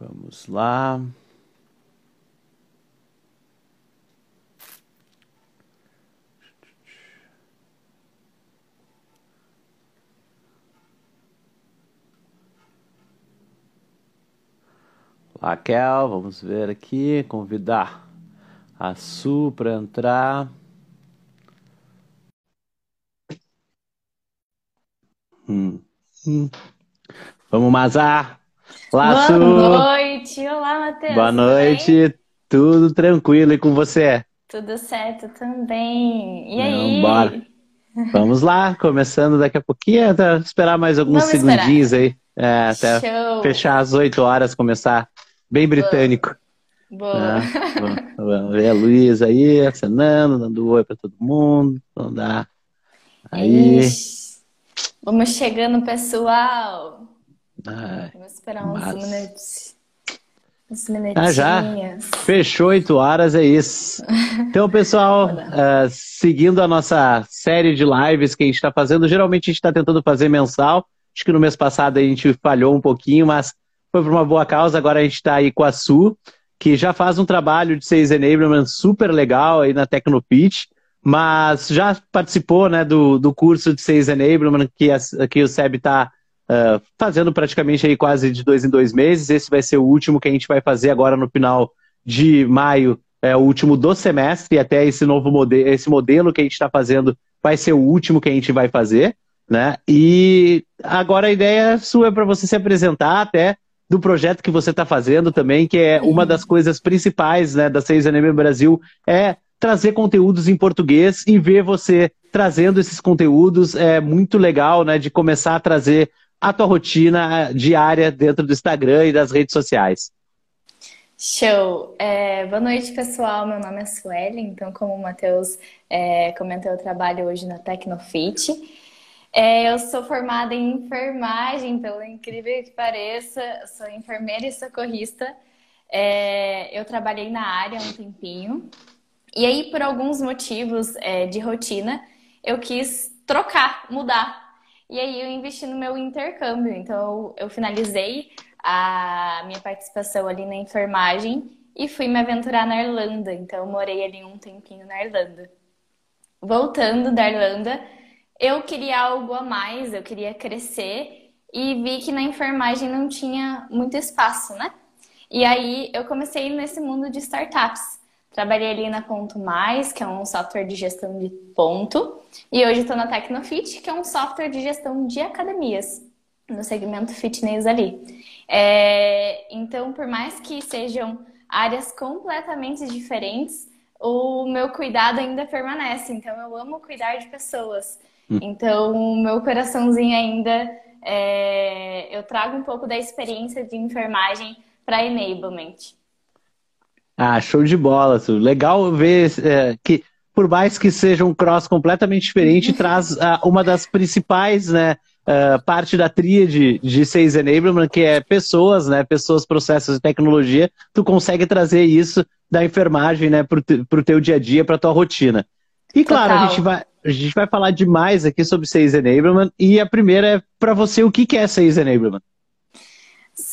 Vamos lá. Raquel, vamos ver aqui, convidar a Su para entrar. Hum. Hum. Vamos, Mazar. Olá, Boa noite. Olá, Matheus. Boa noite. Tudo tranquilo e com você? Tudo certo também. E aí? Bora. Vamos lá, começando daqui a pouquinho, até esperar mais alguns Vamos segundinhos esperar. aí. É, até Show. fechar às 8 horas, começar Bem britânico. Boa. Ah, vamos ver a Luísa aí, acenando, dando oi para todo mundo. Vamos dar. Aí. Ixi. Vamos chegando, pessoal. Ai, vamos esperar uns mas... minutos. Uns minutinhos. Ah, já? Fechou oito horas, é isso. Então, pessoal, uh, seguindo a nossa série de lives que a gente está fazendo, geralmente a gente está tentando fazer mensal. Acho que no mês passado a gente falhou um pouquinho, mas foi por uma boa causa. Agora a gente está aí com a Su, que já faz um trabalho de Sales Enablement super legal aí na Tecnopitch, mas já participou né, do, do curso de Sales Enablement que, a, que o SEB está ah, fazendo praticamente aí quase de dois em dois meses. Esse vai ser o último que a gente vai fazer agora no final de maio, é o último do semestre, até esse novo modelo, esse modelo que a gente está fazendo vai ser o último que a gente vai fazer. Né? E agora a ideia sua é para você se apresentar até do projeto que você está fazendo também, que é uma das coisas principais né, da Seis Anime Brasil, é trazer conteúdos em português e ver você trazendo esses conteúdos é muito legal, né, de começar a trazer a tua rotina diária dentro do Instagram e das redes sociais. Show! É, boa noite, pessoal. Meu nome é Sueli, então, como o Matheus é, comentou, eu trabalho hoje na Tecnofit. É, eu sou formada em enfermagem, pelo incrível que pareça, sou enfermeira e socorrista. É, eu trabalhei na área há um tempinho. E aí, por alguns motivos é, de rotina, eu quis trocar, mudar. E aí eu investi no meu intercâmbio. Então, eu finalizei a minha participação ali na enfermagem e fui me aventurar na Irlanda. Então, morei ali um tempinho na Irlanda. Voltando da Irlanda, eu queria algo a mais, eu queria crescer e vi que na enfermagem não tinha muito espaço, né? E aí eu comecei nesse mundo de startups. Trabalhei ali na Ponto Mais, que é um software de gestão de ponto, e hoje estou na Tecnofit, que é um software de gestão de academias, no segmento fitness ali. É... Então, por mais que sejam áreas completamente diferentes, o meu cuidado ainda permanece. Então, eu amo cuidar de pessoas. Então, o meu coraçãozinho ainda, é... eu trago um pouco da experiência de enfermagem para enablement. Ah, show de bola, Su. Legal ver é, que, por mais que seja um cross completamente diferente, traz uh, uma das principais, né, uh, parte da tríade de Sales Enablement, que é pessoas, né, pessoas, processos e tecnologia. Tu consegue trazer isso da enfermagem, né, para o teu dia a dia, para tua rotina. E claro, a gente, vai, a gente vai falar demais aqui sobre Sales Enablement. E a primeira é para você, o que é Sales Enablement?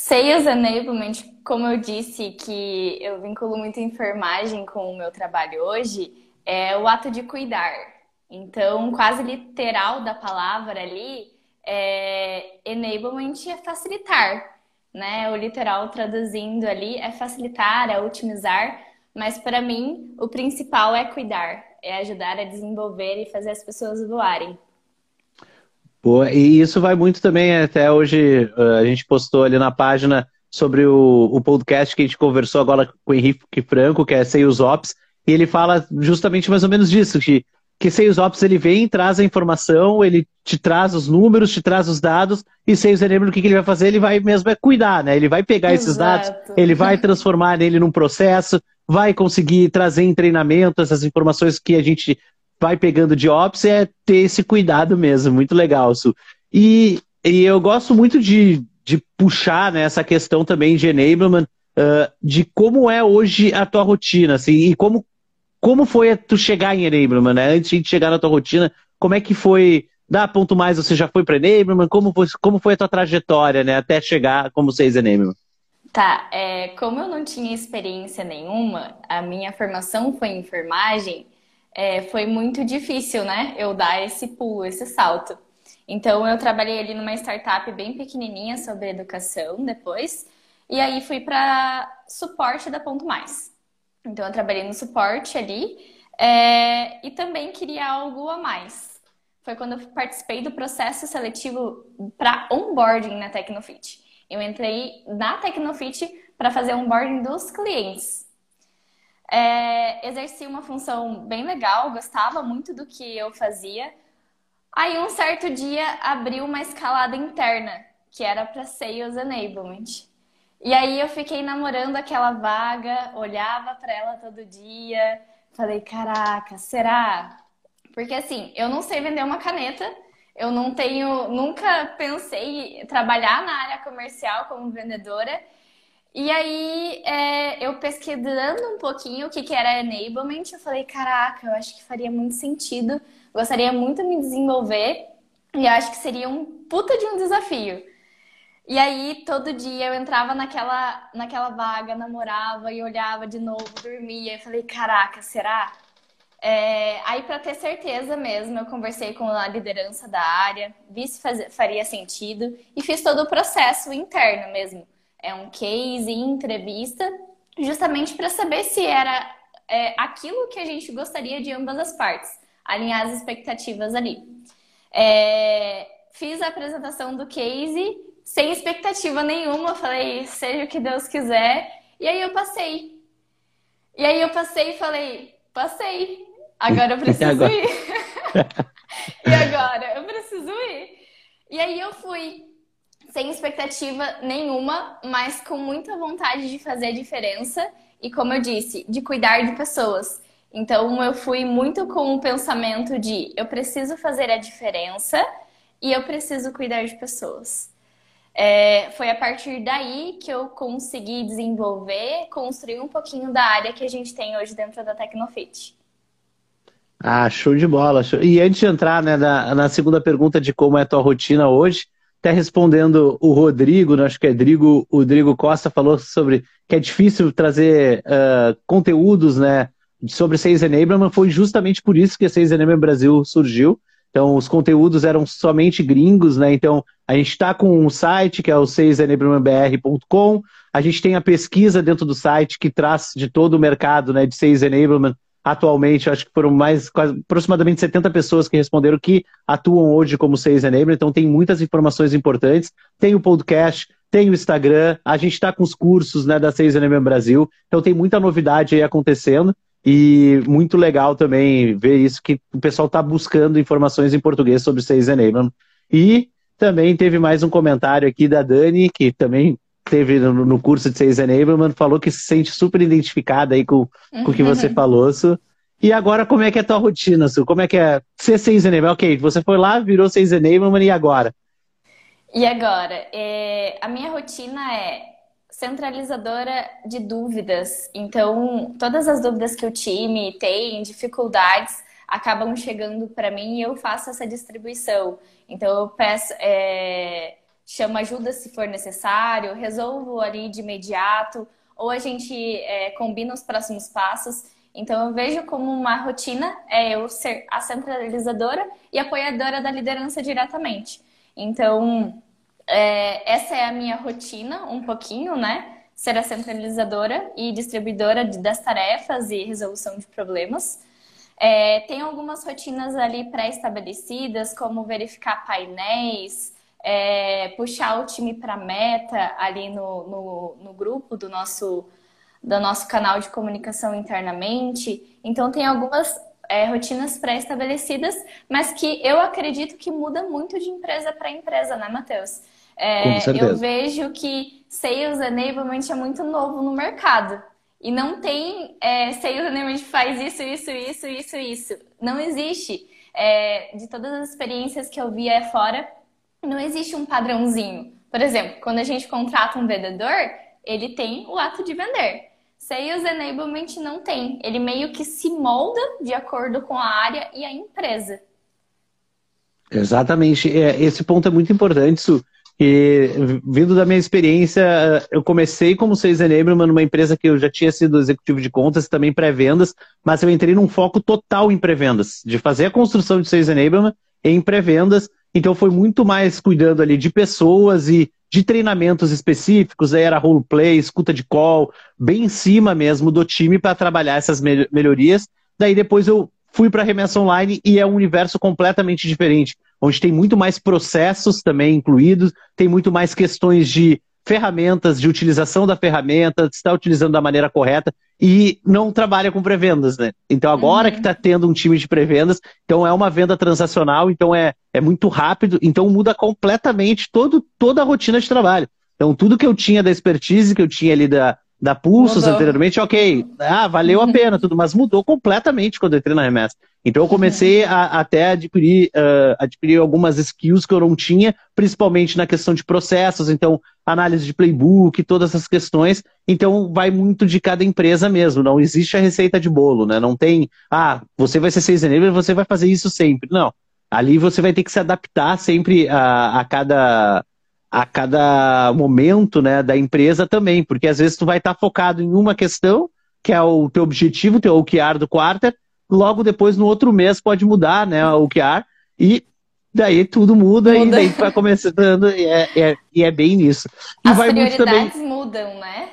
Sales Enablement, como eu disse, que eu vinculo muito enfermagem com o meu trabalho hoje, é o ato de cuidar. Então, quase literal da palavra ali, é, enablement é facilitar, né? O literal traduzindo ali é facilitar, é otimizar, mas para mim o principal é cuidar, é ajudar a desenvolver e fazer as pessoas voarem. Boa. E isso vai muito também, até hoje a gente postou ali na página sobre o, o podcast que a gente conversou agora com o Henrique Franco, que é Sales Ops, e ele fala justamente mais ou menos disso, que, que Sales Ops ele vem, traz a informação, ele te traz os números, te traz os dados, e Sales Enablement o que, que ele vai fazer? Ele vai mesmo é cuidar, né? Ele vai pegar Exato. esses dados, ele vai transformar nele num processo, vai conseguir trazer em treinamento essas informações que a gente vai pegando de Ops, é ter esse cuidado mesmo. Muito legal, Su. E, e eu gosto muito de, de puxar né, essa questão também de enablement, uh, de como é hoje a tua rotina, assim, e como, como foi tu chegar em enablement, né? Antes de chegar na tua rotina, como é que foi dá ponto mais, você já foi para enablement? Como foi, como foi a tua trajetória, né, até chegar como seis enablement? Tá, é, como eu não tinha experiência nenhuma, a minha formação foi em enfermagem, é, foi muito difícil, né? Eu dar esse pulo, esse salto. Então, eu trabalhei ali numa startup bem pequenininha sobre educação depois, e aí fui para suporte da Ponto Mais. Então, eu trabalhei no suporte ali é, e também queria algo a mais. Foi quando eu participei do processo seletivo para onboarding na Tecnofit. Eu entrei na Tecnofit para fazer onboarding dos clientes. É, exerci uma função bem legal, gostava muito do que eu fazia. Aí, um certo dia, abriu uma escalada interna, que era para Sales Enablement. E aí, eu fiquei namorando aquela vaga, olhava para ela todo dia, falei: caraca, será? Porque assim, eu não sei vender uma caneta, eu não tenho, nunca pensei em trabalhar na área comercial como vendedora. E aí, é, eu pesquisando um pouquinho o que, que era enablement, eu falei, caraca, eu acho que faria muito sentido, gostaria muito de me desenvolver e acho que seria um puta de um desafio. E aí, todo dia eu entrava naquela, naquela vaga, namorava e olhava de novo, dormia. E falei, caraca, será? É, aí, para ter certeza mesmo, eu conversei com a liderança da área, vi se faz, faria sentido e fiz todo o processo interno mesmo. É um case, entrevista, justamente para saber se era é, aquilo que a gente gostaria de ambas as partes, alinhar as expectativas ali. É, fiz a apresentação do case sem expectativa nenhuma, falei, seja o que Deus quiser, e aí eu passei. E aí eu passei e falei, passei. Agora eu preciso agora? ir. e agora? Eu preciso ir. E aí eu fui, sem expectativa nenhuma, mas com muita vontade de fazer a diferença e, como eu disse, de cuidar de pessoas. Então eu fui muito com o pensamento de eu preciso fazer a diferença e eu preciso cuidar de pessoas. É, foi a partir daí que eu consegui desenvolver, construir um pouquinho da área que a gente tem hoje dentro da Tecnofit. Ah, show de bola. Show. E antes de entrar né, na, na, segunda pergunta de como é a tua rotina hoje, até respondendo o Rodrigo, né, acho que é Rodrigo, o Rodrigo Costa falou sobre que é difícil trazer uh, conteúdos né, sobre Sales Enablement, foi justamente por isso que a Sales Enablement Brasil surgiu, então, os conteúdos eram somente gringos, né? Então, a gente está com um site que é o 6enablementbr.com. A gente tem a pesquisa dentro do site que traz de todo o mercado né, de 6 Enablement. Atualmente, acho que foram mais quase, aproximadamente 70 pessoas que responderam que atuam hoje como 6 Enablement. Então, tem muitas informações importantes. Tem o podcast, tem o Instagram. A gente está com os cursos né, da 6 Enablement Brasil. Então, tem muita novidade aí acontecendo. E muito legal também ver isso, que o pessoal está buscando informações em português sobre Sales Enablement. E também teve mais um comentário aqui da Dani, que também teve no, no curso de Sales Enablement, falou que se sente super identificada aí com, com o que você uhum. falou, Su. E agora, como é que é a tua rotina, Su? Como é que é ser Sales Enablement? Ok, você foi lá, virou Sales Enablement, e agora? E agora? É, a minha rotina é centralizadora de dúvidas. Então, todas as dúvidas que o time tem, dificuldades, acabam chegando para mim e eu faço essa distribuição. Então, eu peço, é, chamo ajuda se for necessário, resolvo ali de imediato, ou a gente é, combina os próximos passos. Então, eu vejo como uma rotina é eu ser a centralizadora e apoiadora da liderança diretamente. Então, é, essa é a minha rotina, um pouquinho, né? Ser a centralizadora e distribuidora das tarefas e resolução de problemas. É, tem algumas rotinas ali pré-estabelecidas, como verificar painéis, é, puxar o time para meta ali no, no, no, grupo do nosso, do nosso canal de comunicação internamente. Então, tem algumas é, rotinas pré-estabelecidas, mas que eu acredito que muda muito de empresa para empresa, né, Matheus? É, eu vejo que Sales Enablement é muito novo no mercado. E não tem é, Sales Enablement faz isso, isso, isso, isso, isso. Não existe. É, de todas as experiências que eu vi é fora, não existe um padrãozinho. Por exemplo, quando a gente contrata um vendedor, ele tem o ato de vender. Sales Enablement não tem. Ele meio que se molda de acordo com a área e a empresa. Exatamente. É, esse ponto é muito importante, Su E vindo da minha experiência, eu comecei como Sales Enablement numa empresa que eu já tinha sido executivo de contas e também pré-vendas, mas eu entrei num foco total em pré-vendas, de fazer a construção de Sales Enablement em pré-vendas. Então foi muito mais cuidando ali de pessoas e de treinamentos específicos, aí era roleplay, escuta de call, bem em cima mesmo do time para trabalhar essas melhorias. Daí depois eu fui para remessa online e é um universo completamente diferente, onde tem muito mais processos também incluídos, tem muito mais questões de ferramentas, de utilização da ferramenta, de estar utilizando da maneira correta e não trabalha com pré-vendas, né? Então agora uhum. que está tendo um time de pré-vendas, então é uma venda transacional, então é, é muito rápido, então muda completamente todo, toda a rotina de trabalho. Então tudo que eu tinha da expertise, que eu tinha ali da, da Pulsos mudou. anteriormente, ok, ah, valeu a pena, tudo, mas mudou completamente quando eu entrei na remessa. Então eu comecei uhum. a, até adquirir, uh, adquirir algumas skills que eu não tinha, principalmente na questão de processos, então análise de playbook, todas essas questões. Então vai muito de cada empresa mesmo, não existe a receita de bolo, né? Não tem, ah, você vai ser seis enabler, você vai fazer isso sempre. Não. Ali você vai ter que se adaptar sempre a, a cada a cada momento né, da empresa também, porque às vezes tu vai estar tá focado em uma questão, que é o teu objetivo, teu OKR do quarter, logo depois no outro mês pode mudar né, o OKR, e daí tudo muda, muda. e daí vai começando, e é, é, e é bem nisso. E As prioridades também... mudam, né?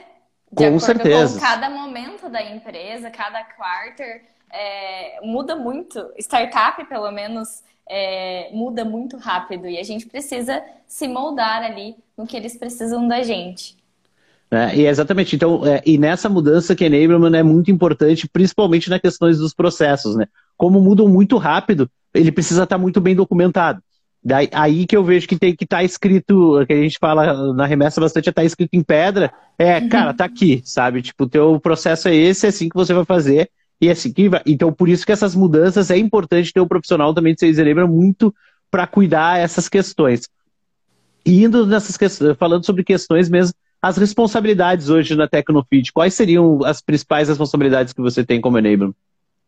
De com certeza. Com cada momento da empresa, cada quarter, é, muda muito. Startup, pelo menos, é, muda muito rápido e a gente precisa se moldar ali no que eles precisam da gente. É, e exatamente, então, é, e nessa mudança que enablement é muito importante, principalmente nas questões dos processos, né? Como mudam muito rápido, ele precisa estar muito bem documentado. Daí, aí que eu vejo que tem que estar tá escrito, que a gente fala na remessa bastante, está escrito em pedra, é, uhum. cara, tá aqui, sabe? Tipo, o teu processo é esse, é assim que você vai fazer, e assim que vai. Então, por isso que essas mudanças é importante ter um profissional também de Sales lembra muito para cuidar essas questões. E indo nessas questões, falando sobre questões mesmo, as responsabilidades hoje na Tecnofit, quais seriam as principais responsabilidades que você tem como enabler?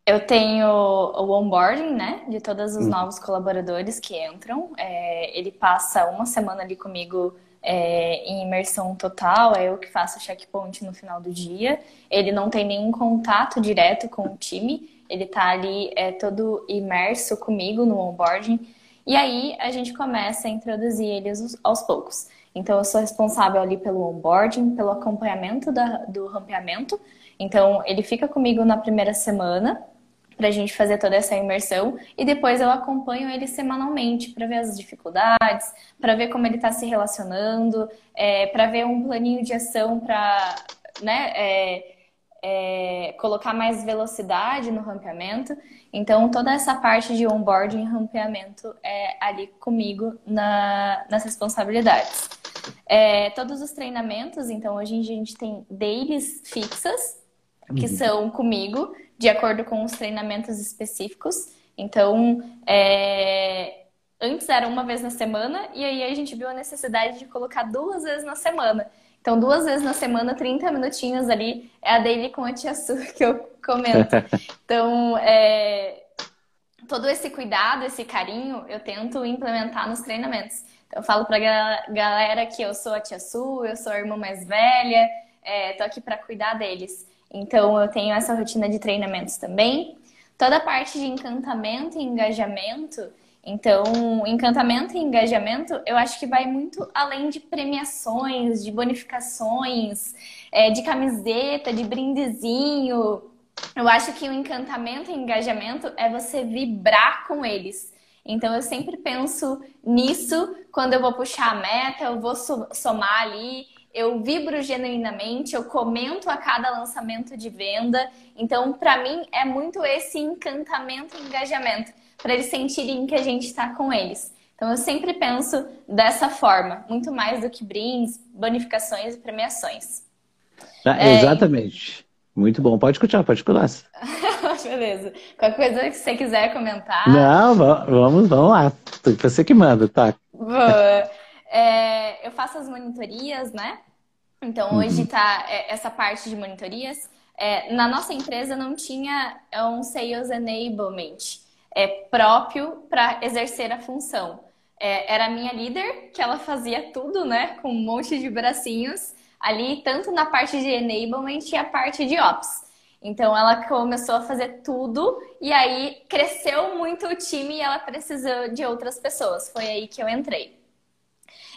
Eu tenho o onboarding, né, de todos os hum. novos colaboradores que entram. É, ele passa uma semana ali comigo é, em imersão total, é eu que faço o checkpoint no final do dia. Ele não tem nenhum contato direto com o time, ele está ali é, todo imerso comigo no onboarding. E aí a gente começa a introduzir eles aos poucos. Então eu sou responsável ali pelo onboarding, pelo acompanhamento da, do rampeamento. Então ele fica comigo na primeira semana, para a gente fazer toda essa imersão e depois eu acompanho ele semanalmente para ver as dificuldades, para ver como ele está se relacionando, é, para ver um planinho de ação para né, é, é, colocar mais velocidade no rampeamento. Então, toda essa parte de onboarding e rampeamento é ali comigo na, nas responsabilidades. É, todos os treinamentos, então, hoje a gente tem dailies fixas, que uhum. são comigo de acordo com os treinamentos específicos. Então, é... antes era uma vez na semana, e aí a gente viu a necessidade de colocar duas vezes na semana. Então, duas vezes na semana, 30 minutinhos ali, é a daily com a tia Su que eu comento. Então, é... todo esse cuidado, esse carinho, eu tento implementar nos treinamentos. Então, eu falo pra galera que eu sou a tia Su, eu sou a irmã mais velha, é... tô aqui para cuidar deles. Então, eu tenho essa rotina de treinamentos também. Toda a parte de encantamento e engajamento. Então, encantamento e engajamento, eu acho que vai muito além de premiações, de bonificações, é, de camiseta, de brindezinho. Eu acho que o encantamento e engajamento é você vibrar com eles. Então, eu sempre penso nisso quando eu vou puxar a meta, eu vou somar ali eu vibro genuinamente, eu comento a cada lançamento de venda. Então, para mim, é muito esse encantamento e engajamento, para eles sentirem que a gente está com eles. Então, eu sempre penso dessa forma, muito mais do que brindes, bonificações e premiações. Ah, é... Exatamente. Muito bom. Pode continuar, pode continuar. Beleza. Qualquer coisa que você quiser comentar. Não, vamos, vamos lá. Você que manda, tá? Boa. É, eu faço as monitorias, né? Então, uhum. hoje está é, essa parte de monitorias. É, na nossa empresa não tinha um Sales Enablement é, próprio para exercer a função. é, era a minha líder, que ela fazia tudo, né? Com um monte de bracinhos ali, tanto na parte de enablement e a parte de ops. Então ela começou a fazer tudo e aí cresceu muito o time e ela precisou de outras pessoas. Foi aí que eu entrei.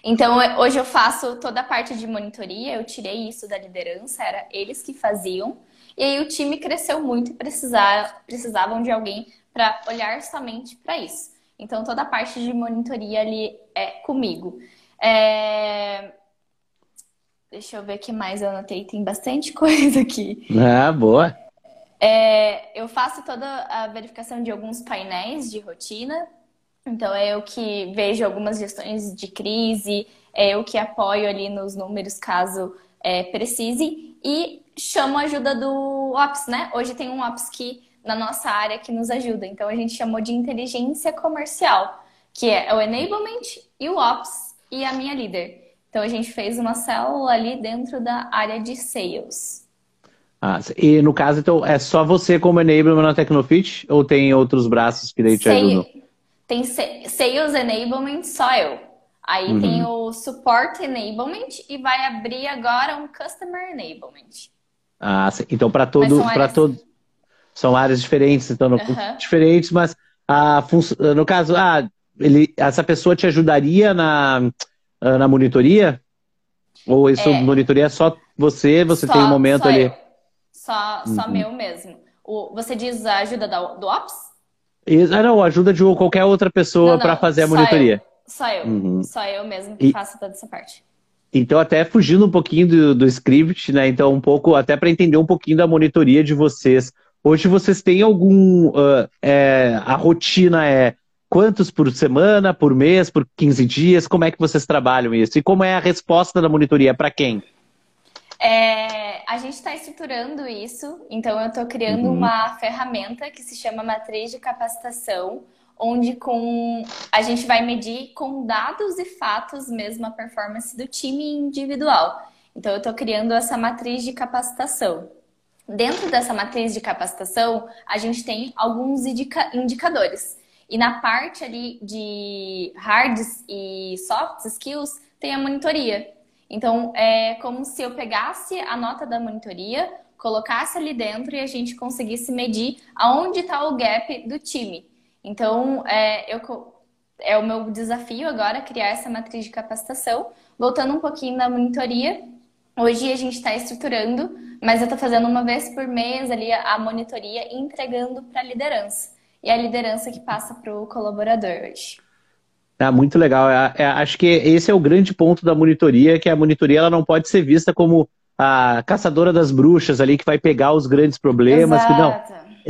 Então hoje eu faço toda a parte de monitoria, eu tirei isso da liderança, era eles que faziam. E aí o time cresceu muito e precisar, precisavam de alguém para olhar somente para isso. Então toda a parte de monitoria ali é comigo. É... Deixa eu ver o que mais eu anotei. Tem bastante coisa aqui. Ah, boa. É, eu faço toda a verificação de alguns painéis de rotina. Então, é eu que vejo algumas gestões de crise, é eu que apoio ali nos números caso é, precise e chamo a ajuda do Ops, né? Hoje tem um Ops que na nossa área que nos ajuda. Então, a gente chamou de inteligência comercial, que é o enablement e o Ops e a minha líder. Então a gente fez uma célula ali dentro da área de sales. Ah, e no caso, então, é só você como enablement na Tecnofit ou tem outros braços que daí te ajudam? Tem Sales Enablement, só eu. Aí uhum. tem o Support Enablement e vai abrir agora um Customer Enablement. Ah, então para todo, para todo, são áreas diferentes, então uhum. diferentes, mas a no caso, ah, ele, essa pessoa te ajudaria na uh, na monitoria? Ou isso é, monitoria é só você, você só, tem um momento só ali? Eu. Só, só uhum. meu mesmo. O, você diz a ajuda do, do Ops? Isso, ah, não, ajuda de qualquer outra pessoa para fazer a monitoria. Eu, só eu. Uhum. Só eu mesmo que e, faço toda essa parte. Então, até fugindo um pouquinho do, do script, né? Então, um pouco, até para entender um pouquinho da monitoria de vocês. Hoje vocês têm algum. Uh, é, a rotina é Quantos por semana, por mês, por 15 dias? Como é que vocês trabalham isso? E como é a resposta da monitoria? Para quem? É, a gente está estruturando isso, então eu estou criando uhum. uma ferramenta que se chama Matriz de Capacitação, onde com a gente vai medir com dados e fatos mesmo a performance do time individual. Então eu estou criando essa matriz de capacitação. Dentro dessa matriz de capacitação, a gente tem alguns indica indicadores. E na parte ali de hards e soft skills, tem a monitoria. Então, é como se eu pegasse a nota da monitoria, colocasse ali dentro e a gente conseguisse medir aonde está o gap do time. Então, é, eu, é o meu desafio agora criar essa matriz de capacitação. Voltando um pouquinho na monitoria, hoje a gente está estruturando, mas eu estou fazendo uma vez por mês ali a monitoria e entregando para a liderança e a liderança que passa para o colaborador hoje. Ah, muito legal. É, é, acho que esse é o grande ponto da monitoria, que a monitoria ela não pode ser vista como a caçadora das bruxas ali que vai pegar os grandes problemas. Que, não,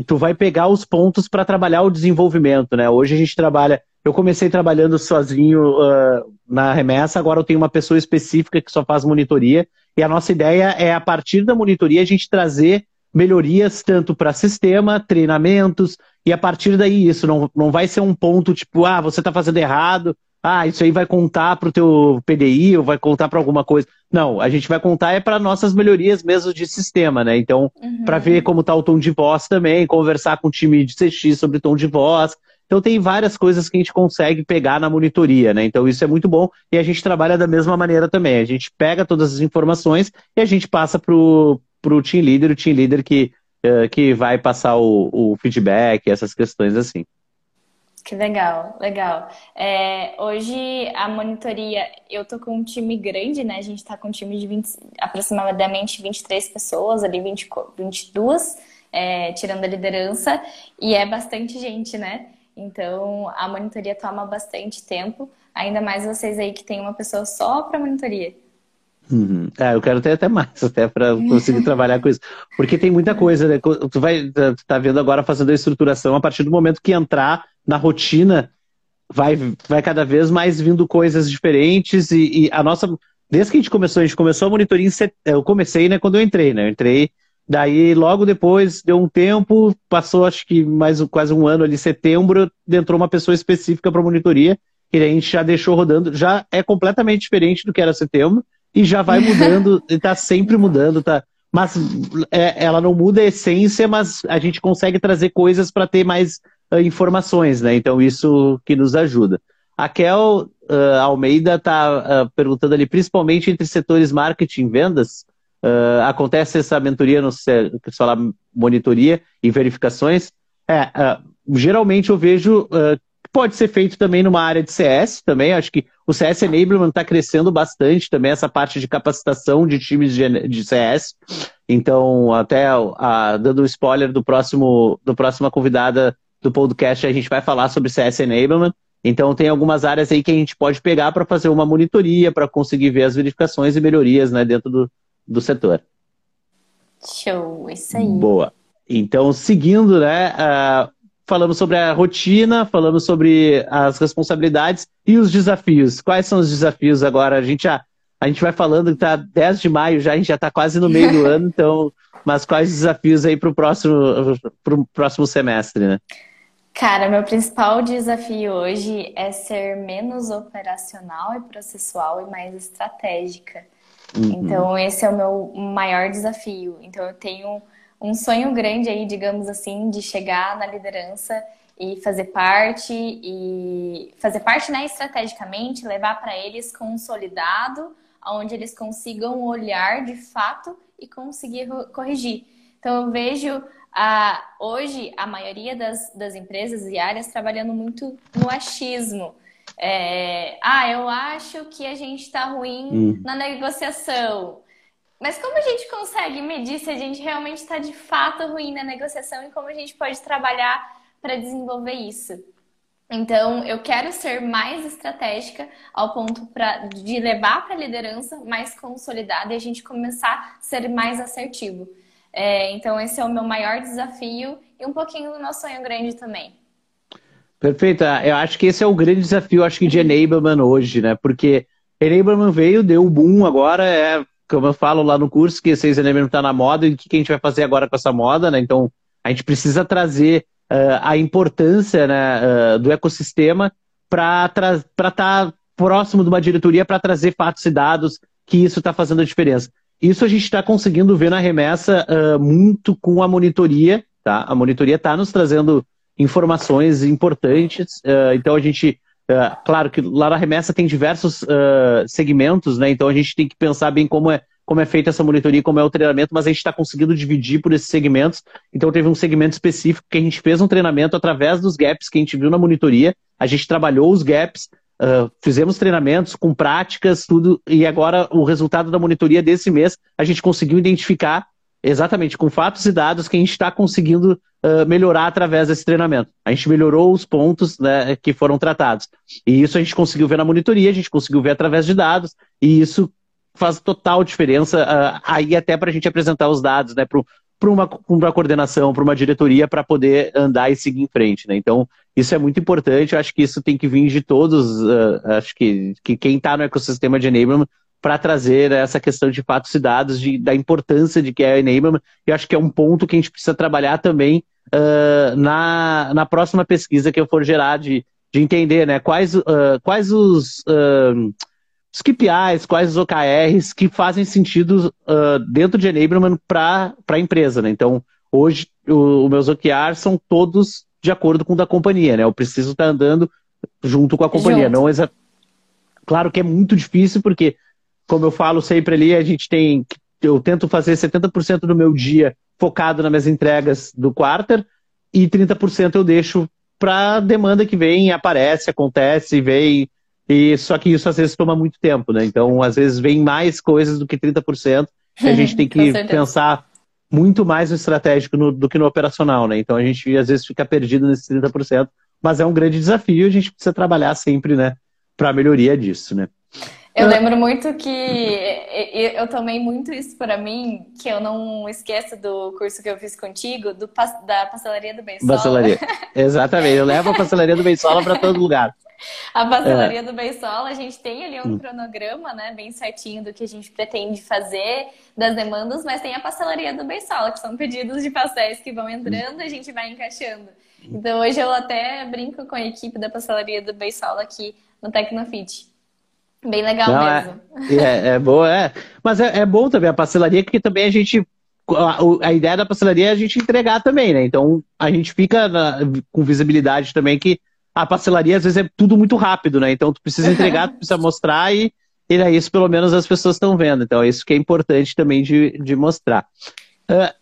tu vai pegar os pontos para trabalhar o desenvolvimento, né? Hoje a gente trabalha. Eu comecei trabalhando sozinho uh, na remessa, agora eu tenho uma pessoa específica que só faz monitoria. E a nossa ideia é, a partir da monitoria, a gente trazer melhorias tanto para sistema, treinamentos, e a partir daí isso não, não vai ser um ponto tipo, ah, você está fazendo errado, ah, isso aí vai contar para o teu PDI ou vai contar para alguma coisa. Não, a gente vai contar é para nossas melhorias mesmo de sistema, né? Então, uhum. para ver como está o tom de voz também, conversar com o time de CX sobre tom de voz. Então, tem várias coisas que a gente consegue pegar na monitoria, né? Então, isso é muito bom e a gente trabalha da mesma maneira também. A gente pega todas as informações e a gente passa para o para o team leader, o team leader que, uh, que vai passar o, o, feedback, essas questões assim. Que legal, legal. É, hoje a monitoria, eu tô com um time grande, né? A gente tá com um time de 20, aproximadamente 23 pessoas, ali 20, 22, é, tirando a liderança, e é bastante gente, né? Então a monitoria toma bastante tempo, ainda mais vocês aí que tem uma pessoa só para monitoria. Uhum. É, eu quero ter até mais, até para conseguir trabalhar com isso. Porque tem muita coisa, né? Tu vai tu tá vendo agora fazendo a estruturação, a partir do momento que entrar na rotina, vai, vai cada vez mais vindo coisas diferentes e, e a nossa. Desde que a gente começou, a gente começou a monitoria em set... Eu comecei, né, quando eu entrei, né? Eu entrei, daí logo depois, deu um tempo, passou acho que mais quase um ano ali, setembro, entrou uma pessoa específica para monitoria, e a gente já deixou rodando, já é completamente diferente do que era setembro e já vai mudando, e tá sempre mudando, tá? Mas é, ela não muda a essência, mas a gente consegue trazer coisas para ter mais uh, informações, né? Então isso que nos ajuda. A Kel uh, Almeida está uh, perguntando ali, principalmente entre setores marketing e vendas, acontece essa mentoria, no que fala monitoria e verificações? É, geralmente eu vejo pode ser feito também numa área de CS também, acho que o CS Enablement está crescendo bastante também, essa parte de capacitação de times de, de CS. Então, até dando um spoiler do próximo, do próxima convidada do podcast, a gente vai falar sobre CS Enablement. Então, tem algumas áreas aí que a gente pode pegar para fazer uma monitoria, para conseguir ver as verificações e melhorias né, dentro do, do setor. Show, isso aí. Boa. Então, seguindo, né, uh, falamos sobre a rotina, falamos sobre as responsabilidades e os desafios. Quais são os desafios agora? A gente já a gente vai falando que está 10 de maio já, a gente já está quase no meio do ano, então, mas quais desafios aí para o próximo, pro próximo semestre, né? Cara, meu principal desafio hoje é ser menos operacional e processual e mais estratégica. Uhum. Então, esse é o meu maior desafio. Então, eu tenho um sonho grande aí, digamos assim, de chegar na liderança e fazer parte e fazer parte, né, estrategicamente, levar para eles consolidado, onde eles consigam olhar de fato e conseguir corrigir. Então, eu vejo a, hoje a maioria das, das empresas e áreas trabalhando muito no achismo. É, ah, eu acho que a gente está ruim hum. na negociação. Mas como a gente consegue medir se a gente realmente está de fato ruim na negociação e como a gente pode trabalhar para desenvolver isso? Então, eu quero ser mais estratégica ao ponto pra, de levar para a liderança mais consolidada e a gente começar a ser mais assertivo. É, então, esse é o meu maior desafio e um pouquinho do nosso sonho grande também. Perfeito. Ah, eu acho que esse é o grande desafio, acho que, de enablement hoje, né? Porque enablement veio, deu o boom agora, é, como eu falo lá no curso, que esse enablement está na moda e o que a gente vai fazer agora com essa moda, né? Então, a gente precisa trazer uh, a importância né, uh, do ecossistema para estar tá próximo de uma diretoria para trazer fatos e dados que isso está fazendo a diferença. Isso a gente está conseguindo ver na remessa uh, muito com a monitoria, tá? A monitoria está nos trazendo informações importantes. Então a gente, uh, claro que lá na remessa tem diversos segmentos, né? Então a gente tem que pensar bem como é como é feita essa monitoria, como é o treinamento, mas a gente está conseguindo dividir por esses segmentos. Então teve um segmento específico que a gente fez um treinamento através dos gaps que a gente viu na monitoria. A gente trabalhou os gaps, Uh, fizemos treinamentos com práticas, tudo, e agora o resultado da monitoria desse mês, a gente conseguiu identificar exatamente com fatos e dados que a gente está conseguindo uh, melhorar através desse treinamento. A gente melhorou os pontos né, que foram tratados. E isso a gente conseguiu ver na monitoria, a gente conseguiu ver através de dados, e isso faz total diferença uh, aí até para a gente apresentar os dados né, para uma, uma coordenação, para uma diretoria, para poder andar e seguir em frente. Né? Então, isso é muito importante. Eu acho que isso tem que vir de todos. Uh, acho que, que quem está no ecossistema de enablement para trazer essa questão de fatos e dados, de, da importância de que é enablement. Eu acho que é um ponto que a gente precisa trabalhar também uh, na, na próxima pesquisa que eu for gerar, de, de entender né, quais, uh, quais os, uh, os KPIs, quais os OKRs que fazem sentido dentro de enablement para a empresa. Né? Então, hoje, os meus OKRs são todos de acordo com o da companhia, né? Eu preciso estar andando junto com a companhia. Junto. Não. Claro que é muito difícil, porque, como eu falo sempre ali, a gente tem. Eu tento fazer 70% do meu dia focado nas minhas entregas do quarter e 30% eu deixo para demanda que vem, aparece, acontece, vem. E só que isso às vezes toma muito tempo, né? Então, às vezes vem mais coisas do que 30%. E a gente tem que pensar muito mais no estratégico no, do que no operacional, né? Então a gente às vezes fica perdido nesses 30%, mas é um grande desafio e a gente precisa trabalhar sempre, né, para melhoria disso, né? Eu lembro muito que eu tomei muito isso para mim, que eu não esqueço do curso que eu fiz contigo, do, da pastelaria do Bensola. Pastelaria. Exatamente. Eu levo a pastelaria do Bensola para todo lugar. A pastelaria é. do Bensola, a gente tem ali um hum. cronograma, né, bem certinho do que a gente pretende fazer, das demandas, mas tem a pastelaria do Bensola, que são pedidos de pastéis que vão entrando e a gente vai encaixando. Então hoje eu até brinco com a equipe da pastelaria do Bensola aqui no Tecnofit. Bem legal Não, é, mesmo. É, é, é boa, é. Mas é, é bom também a pastelaria, porque também a gente a, ideia da pastelaria é a gente entregar também, né? Então a gente fica na, com visibilidade também que a parcelaria às vezes é tudo muito rápido, né? Então tu precisa entregar, tu precisa mostrar e, e é isso pelo menos as pessoas estão vendo. Então é isso que é importante também de, de mostrar. Uh,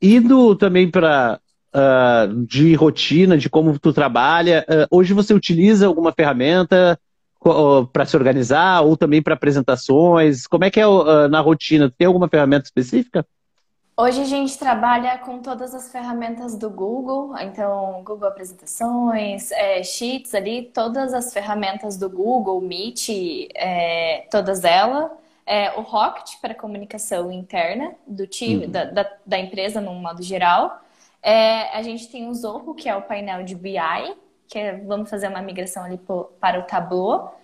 indo também para uh, de rotina, de como tu trabalha, uh, hoje você utiliza alguma ferramenta para se organizar ou também para apresentações? Como é que é na rotina? Tem alguma ferramenta específica? Hoje a gente trabalha com todas as ferramentas do Google, então Google Apresentações, é, Sheets ali, todas as ferramentas do Google, Meet, é, todas elas. É, o Rocket para comunicação interna do time, uhum. da, da, da, empresa no modo geral. É, a gente tem o Zorro, que é o painel de BI, que é, vamos fazer uma migração ali pro, para o Tableau.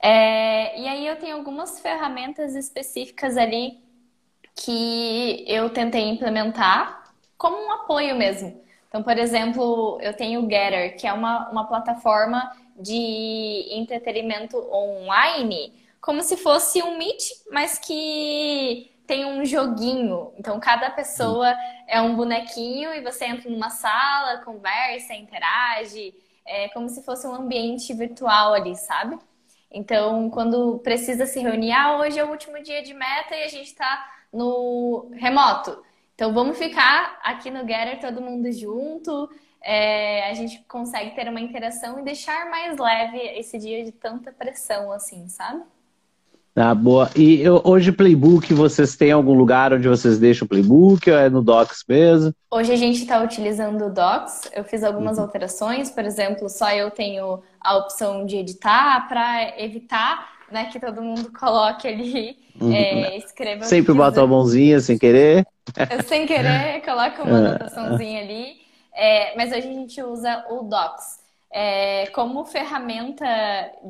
É, e aí eu tenho algumas ferramentas específicas ali que eu tentei implementar como um apoio mesmo. Então, por exemplo, eu tenho o Getter, que é uma, uma plataforma de entretenimento online, como se fosse um Meet, mas que tem um joguinho. Então, cada pessoa é um bonequinho e você entra numa sala, conversa, interage. É como se fosse um ambiente virtual ali, sabe? Então, quando precisa se reunir, ah, hoje é o último dia de meta e a gente está no remoto. Então vamos ficar aqui no Getter todo mundo junto. É, a gente consegue ter uma interação e deixar mais leve esse dia de tanta pressão, assim, sabe? Tá, boa. E eu, hoje, Playbook, vocês têm algum lugar onde vocês deixam o Playbook? Ou é no Docs mesmo? Hoje a gente está utilizando o Docs. Eu fiz algumas uhum. alterações, por exemplo, só eu tenho a opção de editar para evitar né, que todo mundo coloque ali, uhum. é, escreva. Sempre bota a mãozinha sem querer. sem querer, coloca uma é. anotaçãozinha ali. É, mas hoje a gente usa o Docs. É, como ferramenta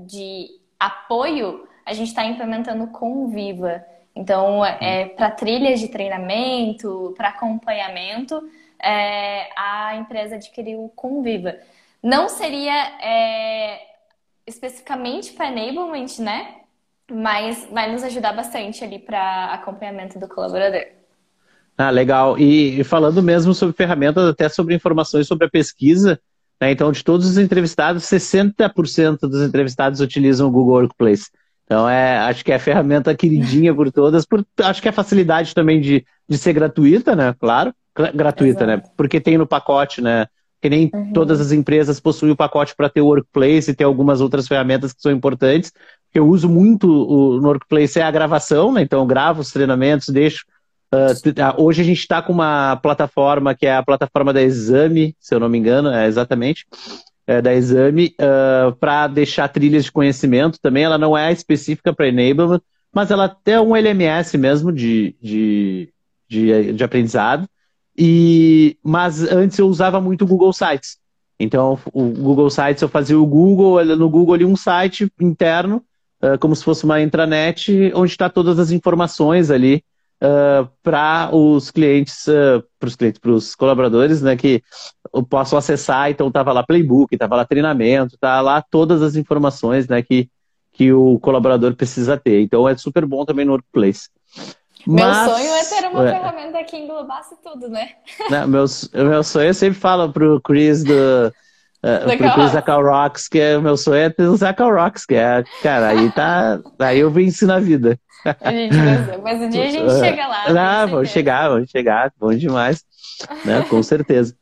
de apoio, a gente está implementando com Viva. Então, é, para trilhas de treinamento, para acompanhamento, é, a empresa adquiriu o Conviva. Não seria é, especificamente para enablement, né? Mas vai nos ajudar bastante ali para acompanhamento do colaborador. Ah, legal. E, e, falando mesmo sobre ferramentas, até sobre informações sobre a pesquisa, né? então de todos os entrevistados, 60% dos entrevistados utilizam o Google Workplace. Então, é, acho que é a ferramenta queridinha por todas, por, acho que é a facilidade também de, de ser gratuita, né? Claro, gratuita, né? Exato. né? Porque tem no pacote, né? que nem uhum. todas as empresas possuem o pacote para ter o Workplace e ter algumas outras ferramentas que são importantes. Eu uso muito o, no Workplace é a gravação, né? então eu gravo os treinamentos, deixo. Uh, hoje a gente está com uma plataforma que é a plataforma da Exame, se eu não me engano, é exatamente, é da Exame, uh, ah, para deixar trilhas de conhecimento também. Ela não é específica para enablement, mas ela tem um LMS mesmo de, de, de, de aprendizado. E, mas antes eu usava muito o Google Sites. Então, o Google Sites eu fazia o Google, no Google ali um site interno, uh, como se fosse uma intranet, onde está todas as informações ali uh, para os clientes, uh, para os clientes, para os colaboradores, né, que posso acessar. Então, estava lá playbook, estava lá treinamento, está lá todas as informações, né, que que o colaborador precisa ter. Então, é super bom também no Workplace. Meu sonho é ter uma é. ferramenta que englobasse tudo, né? Não, meu, meu sonho eu sempre falo pro Chris do. Uh, pro Chris da Rocks, que é, o meu sonho é ter o Zacal Rocks, que é, cara, aí tá. Aí eu venci na vida. Mas um dia a gente chega lá. Não, vamos chegar, vamos chegar, bom demais. Né? Com certeza.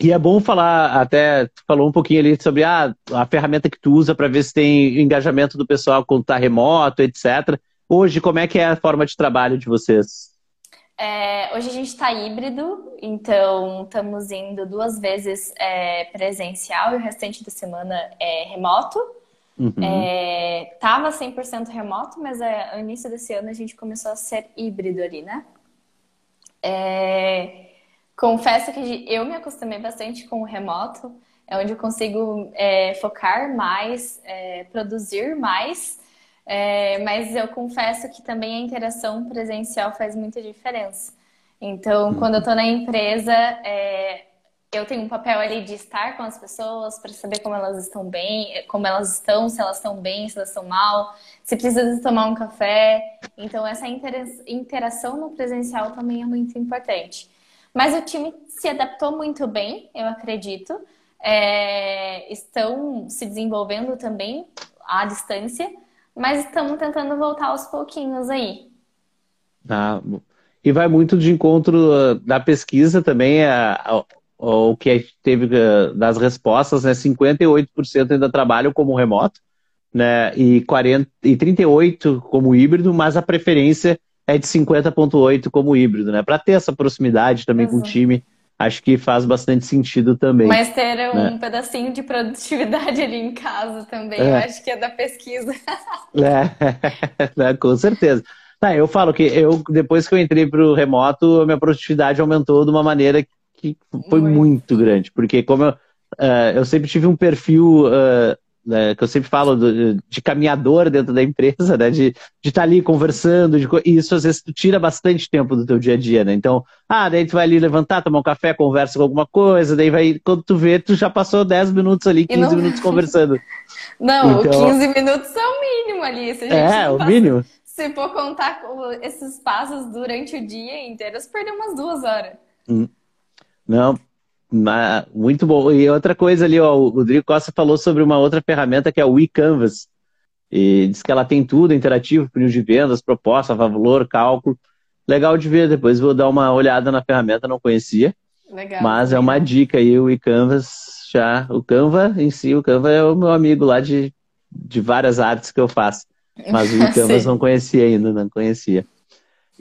E é bom falar, até tu falou um pouquinho ali sobre ah, a ferramenta que tu usa para ver se tem engajamento do pessoal quando tá remoto, etc. Hoje, como é que é a forma de trabalho de vocês? É, hoje a gente está híbrido, então estamos indo duas vezes é, presencial e o restante da semana é remoto. Uhum. É, tava 100% remoto, mas é, no início desse ano a gente começou a ser híbrido ali, né? É, confesso que eu me acostumei bastante com o remoto, é onde eu consigo é, focar mais, é, produzir mais é, mas eu confesso que também a interação presencial faz muita diferença. Então, uhum. quando eu estou na empresa, é, eu tenho um papel ali de estar com as pessoas para saber como elas estão bem, como elas estão, se elas estão bem, se elas estão mal, se precisa de tomar um café. Então, essa interação no presencial também é muito importante. Mas o time se adaptou muito bem, eu acredito. é, estão se desenvolvendo também à distância, mas estamos tentando voltar aos pouquinhos aí. Ah, e vai muito de encontro ah, da pesquisa também, a, a, o que teve ah, das respostas, né? 58% ainda trabalham como remoto, né? E, 40, e 38% como híbrido, mas a preferência é de 50,8% como híbrido, né? Para ter essa proximidade também Exato. com o time, acho que faz bastante sentido também. Mas ter né? um pedacinho de produtividade ali em casa também, é. eu acho que é da pesquisa. É, com certeza. Tá, eu falo que eu, depois que eu entrei para o remoto, a minha produtividade aumentou de uma maneira que foi muito, muito grande. Porque como eu, uh, eu sempre tive um perfil uh, né, que eu sempre falo do, de caminhador dentro da empresa, né, de estar tá ali conversando, de, e isso às vezes tira bastante tempo do teu dia a dia, né? Então, ah, daí tu vai ali levantar, tomar um café, conversa com alguma coisa, daí vai, quando tu vê, tu já passou 10 minutos ali, 15 não... minutos conversando. Não, então... 15 minutos é o mínimo ali. Se a gente é, o mínimo. Se for contar esses passos durante o dia inteiro, você perdeu umas duas horas. Hum. Não, muito bom. E outra coisa ali, ó, o Rodrigo Costa falou sobre uma outra ferramenta que é o eCanvas. E diz que ela tem tudo, interativo, funil de vendas, proposta, valor, cálculo. Legal de ver, depois vou dar uma olhada na ferramenta, não conhecia. Legal. Mas é uma dica aí, o eCanvas já. O Canva em si, o Canva é o meu amigo lá de, de várias artes que eu faço. Mas o Canvas não conhecia ainda, não conhecia.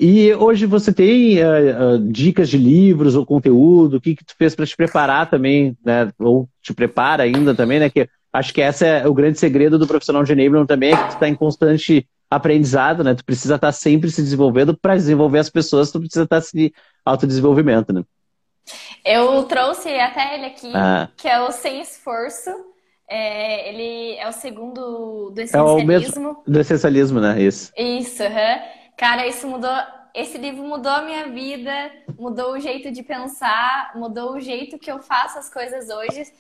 E hoje você tem uh, uh, dicas de livros ou conteúdo? O que, que tu fez para te preparar também, né? Ou te prepara ainda também, né? Que acho que esse é o grande segredo do profissional de enablement também, é que tu está em constante aprendizado, né? Tu precisa estar tá sempre se desenvolvendo para desenvolver as pessoas, tu precisa estar tá se autodesenvolvimento, né? Eu trouxe até ele aqui, ah. que é o Sem Esforço. É, ele é o segundo do essencialismo. É o mesmo do essencialismo, né? Isso. Isso. Uhum. Cara, isso mudou. Esse livro mudou a minha vida, mudou o jeito de pensar, mudou o jeito que eu faço as coisas hoje.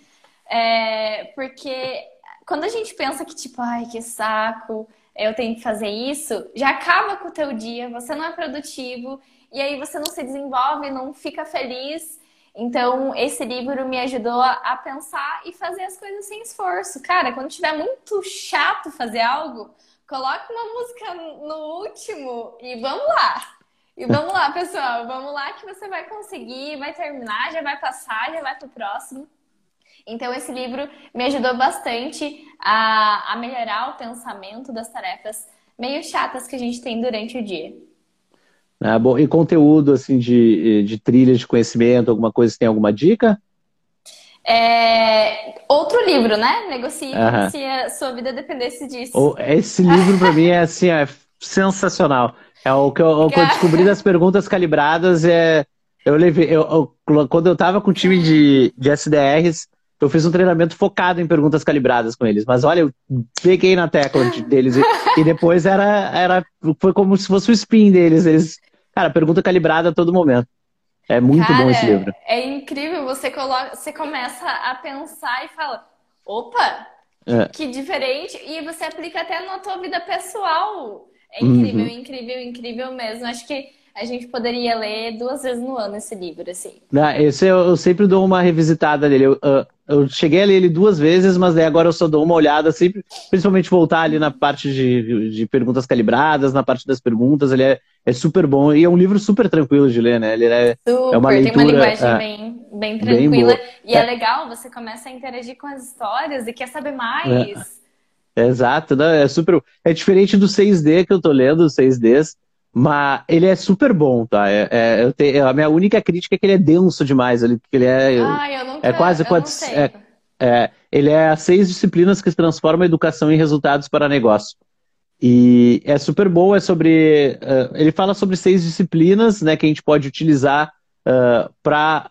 É, porque quando a gente pensa que, tipo, ai, que saco, eu tenho que fazer isso, já acaba com o teu dia, você não é produtivo, e aí você não se desenvolve, não fica feliz. Então, esse livro me ajudou a, pensar e fazer as coisas sem esforço. Cara, quando tiver muito chato fazer algo, Coloca uma música no último e vamos lá. E vamos lá, pessoal. Vamos lá que você vai conseguir, vai terminar, já vai passar, já vai pro próximo. Então, esse livro me ajudou bastante a, a melhorar o pensamento das tarefas meio chatas que a gente tem durante o dia. Ah, bom, e conteúdo assim de, de trilha de conhecimento, alguma coisa, tem alguma dica? É... Outro livro, né? Negocie uhum. se a sua vida dependesse disso. Esse livro, para mim, é assim, é sensacional. É o que eu, o que eu descobri das perguntas calibradas. É, eu levei, eu, eu, quando eu estava com o time de, de SDRs, eu fiz um treinamento focado em perguntas calibradas com eles. Mas olha, eu peguei na tecla deles. e, e, depois era, era. Foi como se fosse o spin deles. Eles, cara, pergunta calibrada a todo momento. É muito Cara, bom esse livro. É incrível, você, coloca, você começa a pensar e fala, opa, é. que diferente. E você aplica até na tua vida pessoal. É incrível, uhum. incrível, incrível mesmo. Acho que a gente poderia ler duas vezes no ano esse livro, assim. Não, esse eu, eu sempre dou uma revisitada nele. Eu, eu, eu, cheguei a ler ele duas vezes, mas daí agora eu só dou uma olhada, sempre, principalmente voltar ali na parte de, de perguntas calibradas, na parte das perguntas, ele é, é super bom e é um livro super tranquilo de ler, né? Ele é, super, é uma leitura, tem uma linguagem é, bem, bem tranquila. Bem e é. é. legal, você começa a interagir com as histórias e quer saber mais. É. Exato, né? é super. É diferente do 6D que eu tô lendo, os 6Ds, mas ele é super bom, tá? É, é, eu te, a minha única crítica é que ele é denso demais. Ele, ele é, ah, eu nunca, é quase é, é, ele é seis disciplinas que transformam a educação em resultados para negócio. E é super bom, é sobre. Uh, ele fala sobre seis disciplinas né, que a gente pode utilizar uh, para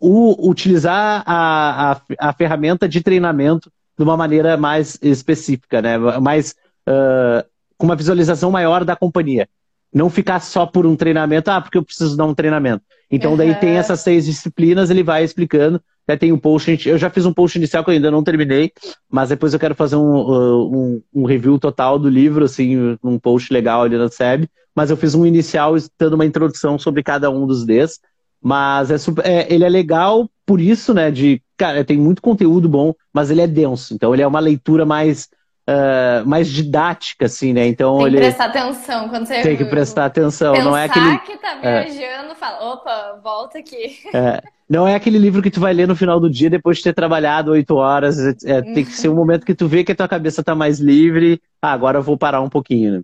utilizar a, a, a, ferramenta de treinamento de uma maneira mais específica, né? Mais, uh, com uma visualização maior da companhia não ficar só por um treinamento, ah, porque eu preciso dar um treinamento. Então, daí tem essas seis disciplinas, ele vai explicando. Até tem um post, eu já fiz um post inicial que eu ainda não terminei, mas depois eu quero fazer um, uh, um, um review total do livro, assim, um post legal ali na SEB. Mas eu fiz um inicial dando uma introdução sobre cada um dos Ds. Mas é super, é, ele é legal por isso, né? De, cara, tem muito conteúdo bom, mas ele é denso. Então ele é uma leitura mais Uh, mais didática, assim, né? Então tem ele... que prestar atenção quando você tem que prestar atenção. Pensar não é aquele que tá é. viajando, é. fala, opa, volta aqui. É. Não é aquele livro que tu vai ler no final do dia depois de ter trabalhado oito horas. É, uhum. Tem que ser um momento que tu vê que a tua cabeça tá mais livre. Ah, agora eu vou parar um pouquinho. Né?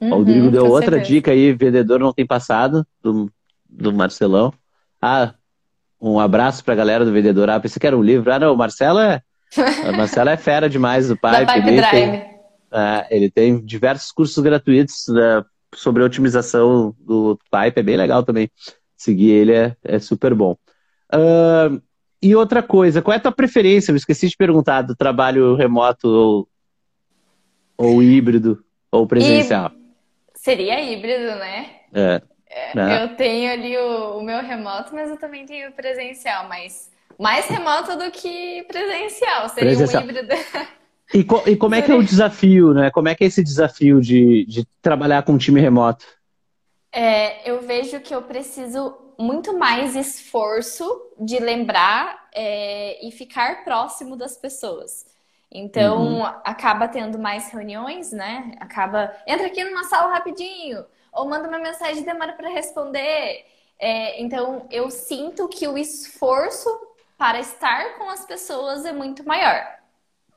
Uhum, o Rodrigo deu outra certeza. dica aí, vendedor não tem passado, do, do Marcelão. Ah, um abraço pra galera do vendedor. Ah, pensei que era um livro. Ah, não, o Marcelo é a Marcela é fera demais do Pipe. Da Pipe ele, Drive. Tem, é, ele tem diversos cursos gratuitos né, sobre a otimização do Pipe, é bem legal também. Seguir ele é, é super bom. Uh, e outra coisa, qual é a tua preferência? Eu esqueci de perguntar do trabalho remoto ou, ou híbrido ou presencial. Seria híbrido, né? É. é né? Eu tenho ali o, o meu remoto, mas eu também tenho o presencial, mas mais remoto do que presencial, seria presencial. um híbrido. E, co e como é que é o desafio, né? Como é que é esse desafio de, de trabalhar com um time remoto? É, eu vejo que eu preciso muito mais esforço de lembrar é, e ficar próximo das pessoas. Então, uhum. acaba tendo mais reuniões, né? Acaba. Entra aqui numa sala rapidinho, ou manda uma mensagem e demora para responder. É, então, eu sinto que o esforço para estar com as pessoas é muito maior.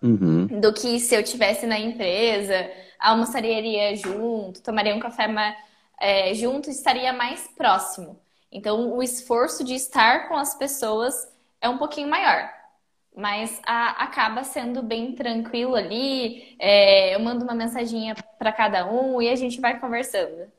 Uhum. Do que se eu tivesse na empresa, almoçaria junto, tomaria um café mais, é, junto, estaria mais próximo. Então, o esforço de estar com as pessoas é um pouquinho maior. Mas a, acaba sendo bem tranquilo ali. É, eu mando uma mensaginha para cada um e a gente vai conversando.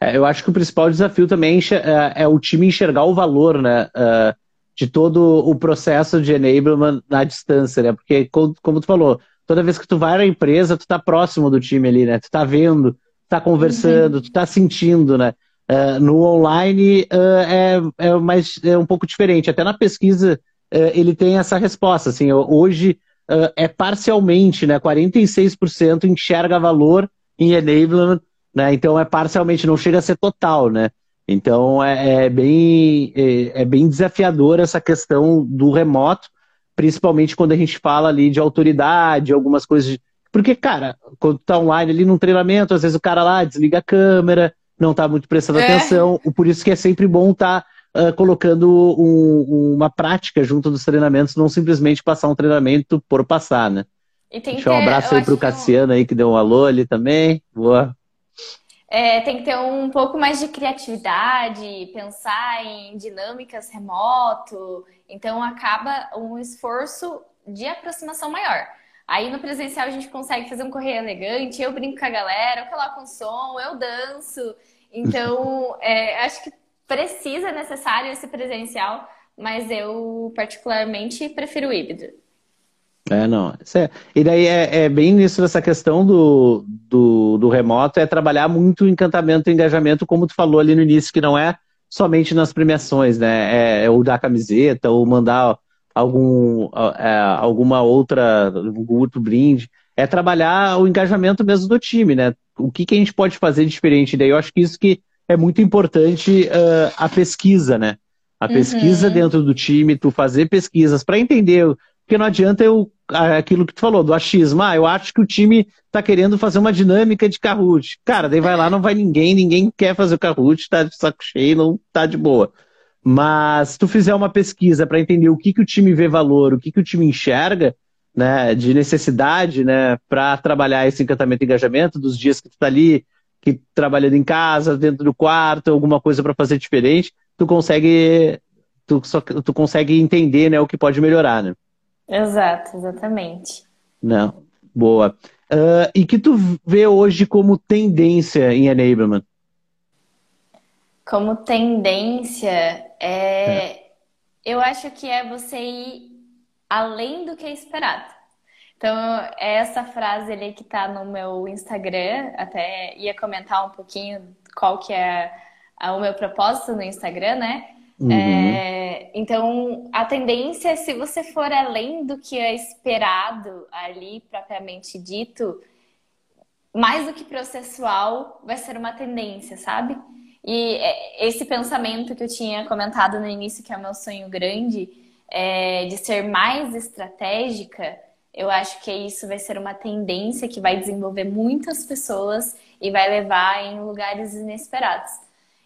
É, eu acho que o principal desafio também é, é o time enxergar o valor, né? Uh, de todo o processo de enablement na distância, né? Porque, como tu falou, toda vez que tu vai na empresa, tu tá próximo do time ali, né? Tu tá vendo, tu tá conversando, uhum. tu tá sentindo, né? Uh, no online uh, é, é, mais, é um pouco diferente. Até na pesquisa uh, ele tem essa resposta. Assim, hoje é parcialmente, né? 46% enxerga valor em enablement, né? Então é parcialmente, não chega a ser total, né? Então é, é bem, é, é, bem desafiador essa questão do remoto, principalmente quando a gente fala ali de autoridade, algumas coisas. De... Porque, cara, quando tá online ali num treinamento, às vezes o cara lá desliga a câmera, não tá muito prestando é. atenção, por isso que é sempre bom estar tá, uh, colocando um, uma prática junto dos treinamentos, não simplesmente passar um treinamento por passar, né? E tem Deixa um abraço aí pro Cassiano aí que deu um alô ali também. Boa. É, tem que ter um pouco mais de criatividade, pensar em dinâmicas remoto. Então acaba um esforço de aproximação maior. Aí no presencial a gente consegue fazer um correio elegante, eu brinco com a galera, eu coloco um som, eu danço. Então, é, acho que precisa, é necessário esse presencial, mas eu particularmente prefiro o híbrido. É, não. É, e daí é, é, bem nisso dessa questão do, do, do, remoto, é trabalhar muito o encantamento e engajamento, como tu falou ali no início, que não é somente nas premiações, né? É, é ou dar camiseta, ou mandar algum, é, alguma outra, algum outro brinde. É trabalhar o engajamento mesmo do time, né? O que, que a gente pode fazer de diferente? Daí eu acho que isso que é muito importante uh, a pesquisa, né? A pesquisa uhum. dentro do time, tu fazer pesquisas para entender porque não adianta eu aquilo que tu falou, do achismo. Ah, eu acho que o time tá querendo fazer uma dinâmica de Kahoot. Cara, daí vai lá, não vai ninguém, ninguém quer fazer o Kahoot, tá de saco cheio, não tá de boa. Mas se tu fizer uma pesquisa para entender o que, que o time vê valor, o que, que o time enxerga, né, de necessidade, né, para trabalhar esse encantamento e engajamento dos dias que tu tá ali, que trabalhando em casa, dentro do quarto, alguma coisa para fazer diferente, tu consegue tu, só, tu consegue entender, né, o que pode melhorar, né? Exato, exatamente. Não, boa. Uh, e que tu vê hoje como tendência em enablement? Como tendência, é... é. eu acho que é você ir além do que é esperado. Então, é essa frase ali que está no meu Instagram, até ia comentar um pouquinho qual que é o meu propósito no Instagram, né? Uhum. É, então, a tendência se você for além do que é esperado ali, propriamente dito, mais do que processual, vai ser uma tendência, sabe? E é, esse pensamento que eu tinha comentado no início, que é o meu sonho grande, é, de ser mais estratégica, eu acho que isso vai ser uma tendência que vai desenvolver muitas pessoas e vai levar em lugares inesperados.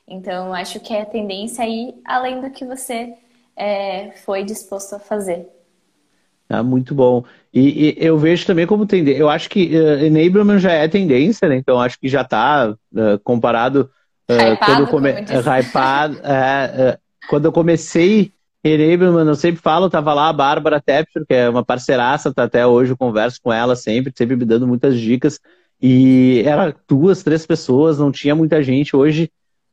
Então, acho que é a tendência aí além do que você é, foi disposto a fazer. Ah, muito bom. E, e, eu vejo também como tendência. Eu acho que uh, enablement já é tendência, né? Então acho que já está uh, comparado uh, quando, come... Hypado, uh, quando eu comecei enablement, eu sempre falo, tava lá a Bárbara Tepfer, que é uma parceiraça, tá até hoje eu converso com ela sempre, sempre me dando muitas dicas. E era duas, três pessoas, não tinha muita gente. Hoje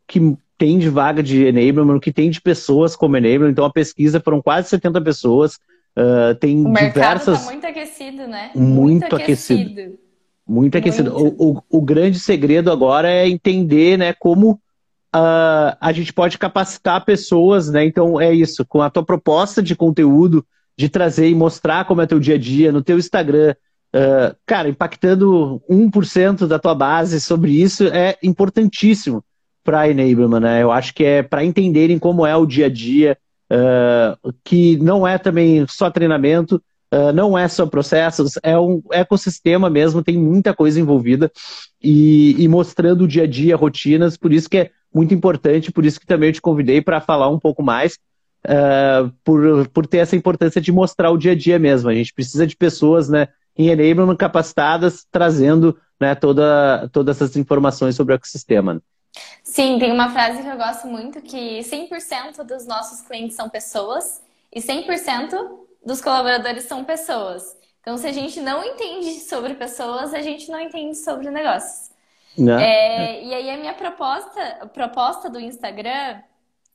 que tem de vaga de enablement, que tem de pessoas como enablement. Então a pesquisa foram quase 70 pessoas. Uh, tem o mercado diversas. Tá muito aquecido, né? Muito, muito aquecido. aquecido. Muito aquecido. Muito. O, o, o, grande segredo agora é entender né, como uh, a gente pode capacitar pessoas, né? Então é isso, com a tua proposta de conteúdo, de trazer e mostrar como é teu dia a dia no teu Instagram. Uh, cara, impactando 1% da tua base sobre isso é importantíssimo para enablement, né? Eu acho que é para entenderem como é o dia a dia, uh, que não é também só treinamento, uh, não é só processos, é um ecossistema mesmo, tem muita coisa envolvida e, e, mostrando o dia a dia, rotinas, por isso que é muito importante, por isso que também eu te convidei para falar um pouco mais, uh, por, por ter essa importância de mostrar o dia a dia mesmo. A gente precisa de pessoas né, em enablement capacitadas, trazendo né, toda, todas essas informações sobre o ecossistema. Sim, tem uma frase que eu gosto muito que 100% dos nossos clientes são pessoas e 100% dos colaboradores são pessoas. Então, se a gente não entende sobre pessoas, a gente não entende sobre negócios. Né? É, e aí a minha proposta, a proposta do Instagram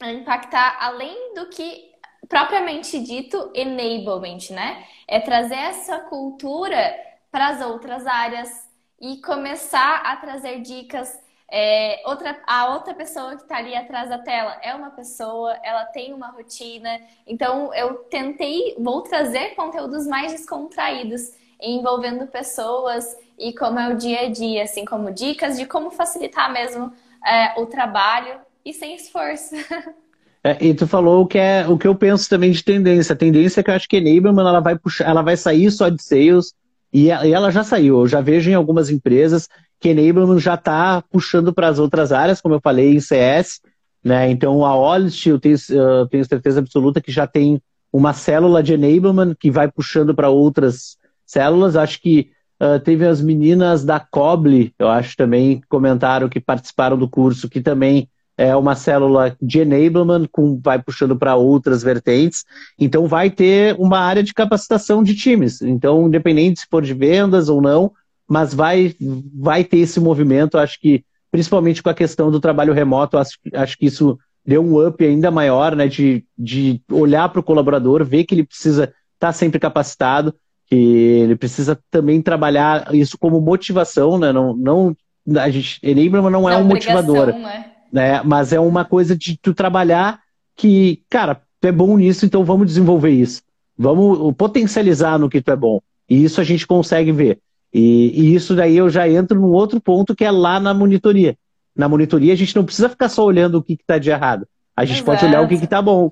é impactar além do que propriamente dito enablement, né? É trazer essa cultura para as outras áreas e começar a trazer dicas é, outra, a outra pessoa que está ali atrás da tela é uma pessoa, ela tem uma rotina. Então, eu tentei, vou trazer conteúdos mais descontraídos, envolvendo pessoas e como é o dia a dia, assim como dicas de como facilitar mesmo é, o trabalho e sem esforço. É, e tu falou o que é o que eu penso também de tendência. A tendência é que eu acho que Enablement ela vai puxar, ela vai sair só de sales e ela já saiu. Eu já vejo em algumas empresas que Enablement já está puxando para as outras áreas, como eu falei, em CS. Né? Então, a Olist, eu tenho, eu tenho certeza absoluta que já tem uma célula de enablement que vai puxando para outras células. Acho que uh, teve as meninas da Coble, eu acho também, comentaram que participaram do curso, que também é uma célula de enablement, com, vai puxando para outras vertentes. Então, vai ter uma área de capacitação de times. Então, independente se for de vendas ou não, mas vai, vai ter esse movimento, acho que, principalmente com a questão do trabalho remoto, acho, acho que isso deu um up ainda maior, né, de, de olhar para o colaborador, ver que ele precisa estar tá sempre capacitado, que ele precisa também trabalhar isso como motivação, né, não, não a gente, Enablement não é um motivador, né? né, mas é uma coisa de tu trabalhar que, cara, tu é bom nisso, então vamos desenvolver isso, vamos potencializar no que tu é bom, e isso a gente consegue ver. E, e, isso daí eu já entro num outro ponto que é lá na monitoria. Na monitoria a gente não precisa ficar só olhando o que está de errado. A gente Exato. pode olhar o que está bom.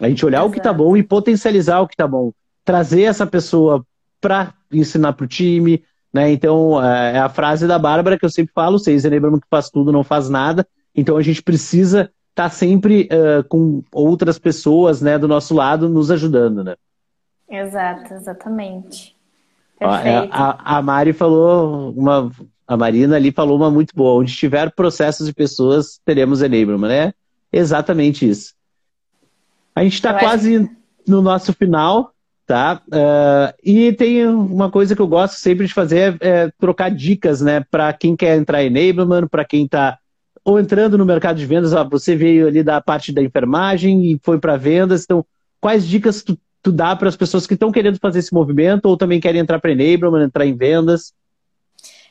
A gente olhar Exato. o que está bom e potencializar o que está bom. Trazer essa pessoa para ensinar para o time. Né? Então, é, é a frase da Bárbara que eu sempre falo: vocês lembram que faz tudo, não faz nada. Então, a gente precisa estar tá sempre uh, com outras pessoas né, do nosso lado nos ajudando. Né? Exato, exatamente. É, a, a Mari falou uma. A Marina ali falou uma muito boa. Onde tiver processos de pessoas, teremos enablement, né? Exatamente isso. A gente está quase acho... no nosso final, tá? Uh, e tem uma coisa que eu gosto sempre de fazer é, é trocar dicas, né? Para quem quer entrar em enablement, para quem está ou entrando no mercado de vendas, ó, você veio ali da parte da enfermagem e foi para vendas, então quais dicas tu tu dá para as pessoas que estão querendo fazer esse movimento ou também querem entrar para Enablement, entrar em vendas?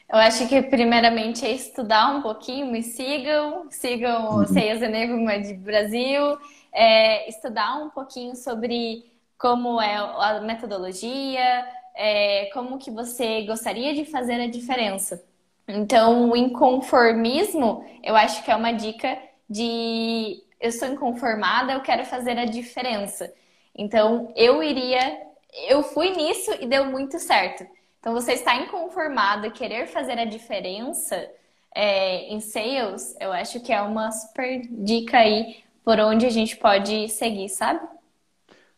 Eu acho que primeiramente é estudar um pouquinho, me sigam, sigam o uhum. Sales Enablement de Brasil, é, estudar um pouquinho sobre como é a metodologia, é, como que você gostaria de fazer a diferença. Então, o inconformismo, eu acho que é uma dica de eu sou inconformada, eu quero fazer a diferença. Então, eu iria. Eu fui nisso e deu muito certo. Então, você está inconformado e querer fazer a diferença é, em sales, eu acho que é uma super dica aí por onde a gente pode seguir, sabe?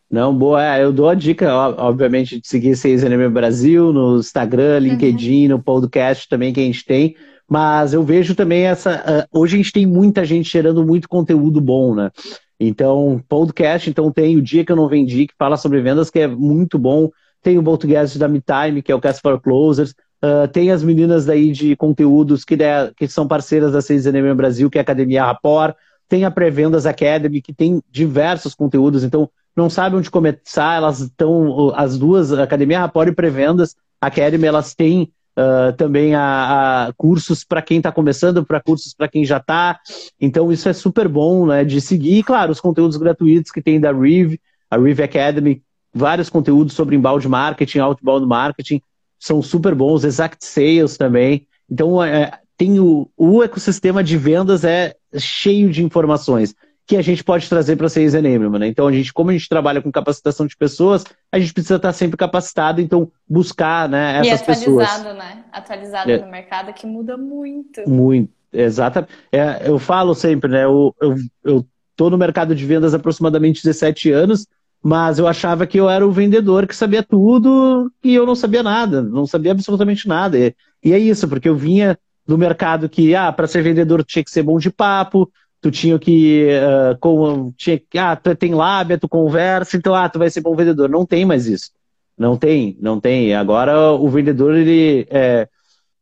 Não, boa. É, eu dou a dica, obviamente, de seguir Sales Anime Brasil no Instagram, uhum. LinkedIn, uhum. no podcast também que a gente tem. Mas eu vejo também essa. Uh, hoje a gente tem muita gente gerando muito conteúdo bom, né? Então, podcast, então tem o Dia que eu não vendi, que fala sobre vendas, que é muito bom. Tem o podcast da MeTime, que é o Cast for Closers. Uh, tem as meninas daí de conteúdos que, que são parceiras da Sales Anime Brasil, que é a Academia Rapport. Tem a Pré-Vendas Academy, que tem diversos conteúdos. Então, não sabe onde começar, elas estão, as duas, Academia Rapport e Pré-Vendas Academy, elas têm Uh, também a, a cursos para quem está começando, para cursos para quem já está. Então, isso é super bom né, de seguir. E, claro, os conteúdos gratuitos que tem da Rive, a Rive Academy, vários conteúdos sobre inbound marketing, outbound marketing, são super bons. Exact Sales também. Então, é, tem o, o ecossistema de vendas é cheio de informações que a gente pode trazer para Sales Enablement. Né? Então, a gente, como a gente trabalha com capacitação de pessoas, a gente precisa estar sempre capacitado, então buscar né, essas pessoas. E atualizado, né? Atualizado é. no mercado, que muda muito. Muito, exatamente. É, eu falo sempre, né? Eu, eu, eu tô no mercado de vendas há aproximadamente 17 anos, mas eu achava que eu era o vendedor que sabia tudo e eu não sabia nada, não sabia absolutamente nada. E, e é isso, porque eu vinha do mercado que, ah, para ser vendedor tinha que ser bom de papo, tu tinha que. Uh, com, tinha, ah, tu tem lábia, tu conversa, então ah, tu vai ser bom vendedor. Não tem mais isso. Não tem, não tem. Agora o vendedor ele, é,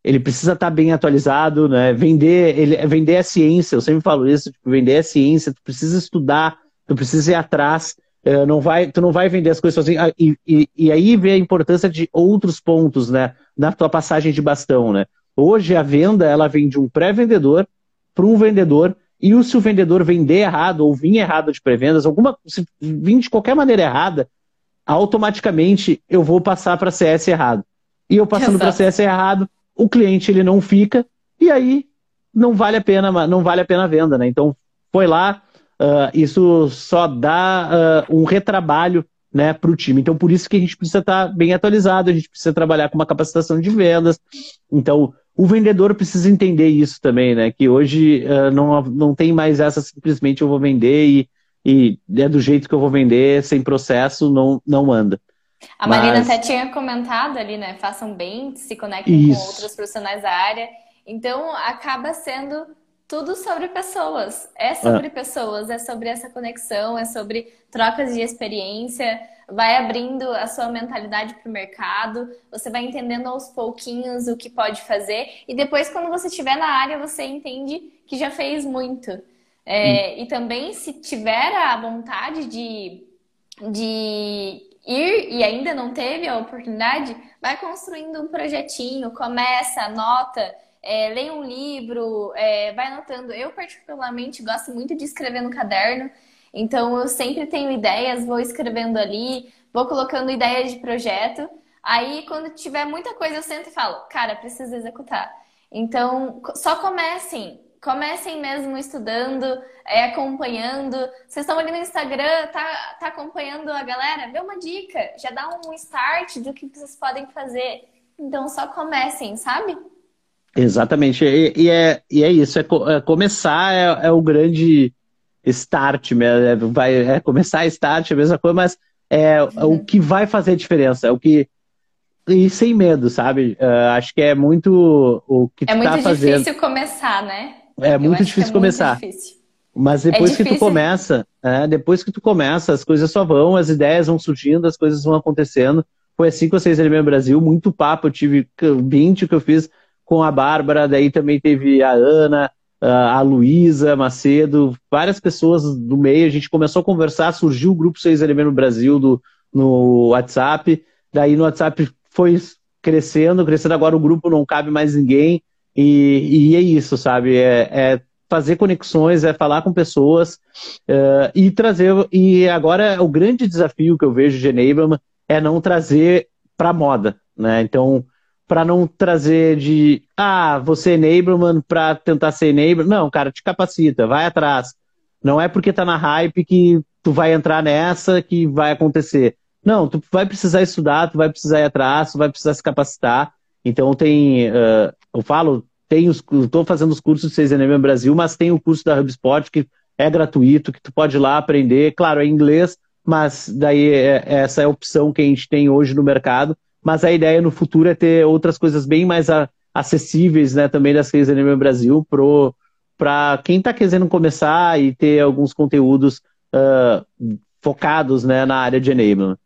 ele precisa estar tá bem atualizado, né? Vender, ele, vender é ciência, eu sempre falo isso, tipo, vender é ciência, tu precisa estudar, tu precisa ir atrás. Uh, não vai, tu não vai vender as coisas sozinho. Ah, e, e, e aí vê a importância de outros pontos, né? Na tua passagem de bastão, né? Hoje a venda, ela vem de um pré-vendedor para um vendedor e se o vendedor vender errado ou vir errado de pré-vendas, alguma, se vir de qualquer maneira errada, automaticamente eu vou passar para CS errado. E eu passando para CS errado, o cliente ele não fica e aí não vale a pena, não vale a pena a venda, né? Então foi lá, uh, isso só dá uh, um retrabalho né, para o time. Então, por isso que a gente precisa estar tá bem atualizado, a gente precisa trabalhar com uma capacitação de vendas. Então, o vendedor precisa entender isso também, né? Que hoje uh, não, não tem mais essa simplesmente eu vou vender e, e é do jeito que eu vou vender, sem processo, não, não anda. A Marina Mas... até tinha comentado ali, né? Façam bem, se conectem isso. com outros profissionais da área. Então, acaba sendo tudo sobre pessoas. É sobre ah. pessoas, é sobre essa conexão, é sobre trocas de experiência vai abrindo a sua mentalidade para o mercado, você vai entendendo aos pouquinhos o que pode fazer, e depois, quando você estiver na área, você entende que já fez muito. É, hum. E também, se tiver a vontade de, de ir e ainda não teve a oportunidade, vai construindo um projetinho, começa, anota. É, leia um livro, é, vai anotando. Eu, particularmente, gosto muito de escrever no caderno. Então eu sempre tenho ideias, vou escrevendo ali, vou colocando ideias de projeto. Aí quando tiver muita coisa eu sento e falo, cara, preciso executar. Então só comecem, comecem mesmo estudando, é, acompanhando. Vocês estão ali no Instagram, tá, tá acompanhando a galera? Vê uma dica, já dá um start do que vocês podem fazer. Então só comecem, sabe? Exatamente. E, e é, e é isso, é, é começar é, é o grande start, é, vai é, começar start, é a mesma coisa, mas é, uhum. o que vai fazer a diferença, é o que e sem medo, sabe? Uh, acho que é muito o que é tu tá fazendo. É muito difícil começar, né? É muito difícil é começar. Muito difícil. Mas depois é que tu começa, é, depois que tu começa, as coisas só vão, as ideias vão surgindo, as coisas vão acontecendo. Foi assim que vocês ali no Brasil, muito papo. Eu tive 20 que eu fiz com a Bárbara, daí também teve a Ana, a Luísa Macedo, várias pessoas do meio. A gente começou a conversar, surgiu o grupo 6 LM no Brasil do, no WhatsApp. Daí no WhatsApp foi crescendo, crescendo. Agora o grupo não cabe mais ninguém. E, e é isso, sabe? É, é, fazer conexões, é falar com pessoas uh, e trazer. E agora o grande desafio que eu vejo de Enablement é não trazer para moda, né? Então, para não trazer de ah, você é enablement para tentar ser enablement. Não, cara, te capacita, vai atrás. Não é porque tá na hype que tu vai entrar nessa que vai acontecer. Não, tu vai precisar estudar, tu vai precisar ir atrás, tu vai precisar se capacitar. Então tem, uh, eu falo, tem os, estou fazendo os cursos de 6 no Brasil, mas tem o curso da HubSpot que é gratuito, que tu pode ir lá aprender. Claro, é inglês, mas daí é, essa é a opção que a gente tem hoje no mercado. Mas a ideia no futuro é ter outras coisas bem mais a, acessíveis, né, também das 6 no Brasil para quem está querendo começar e ter alguns conteúdos uh, focados né, na área de enablement.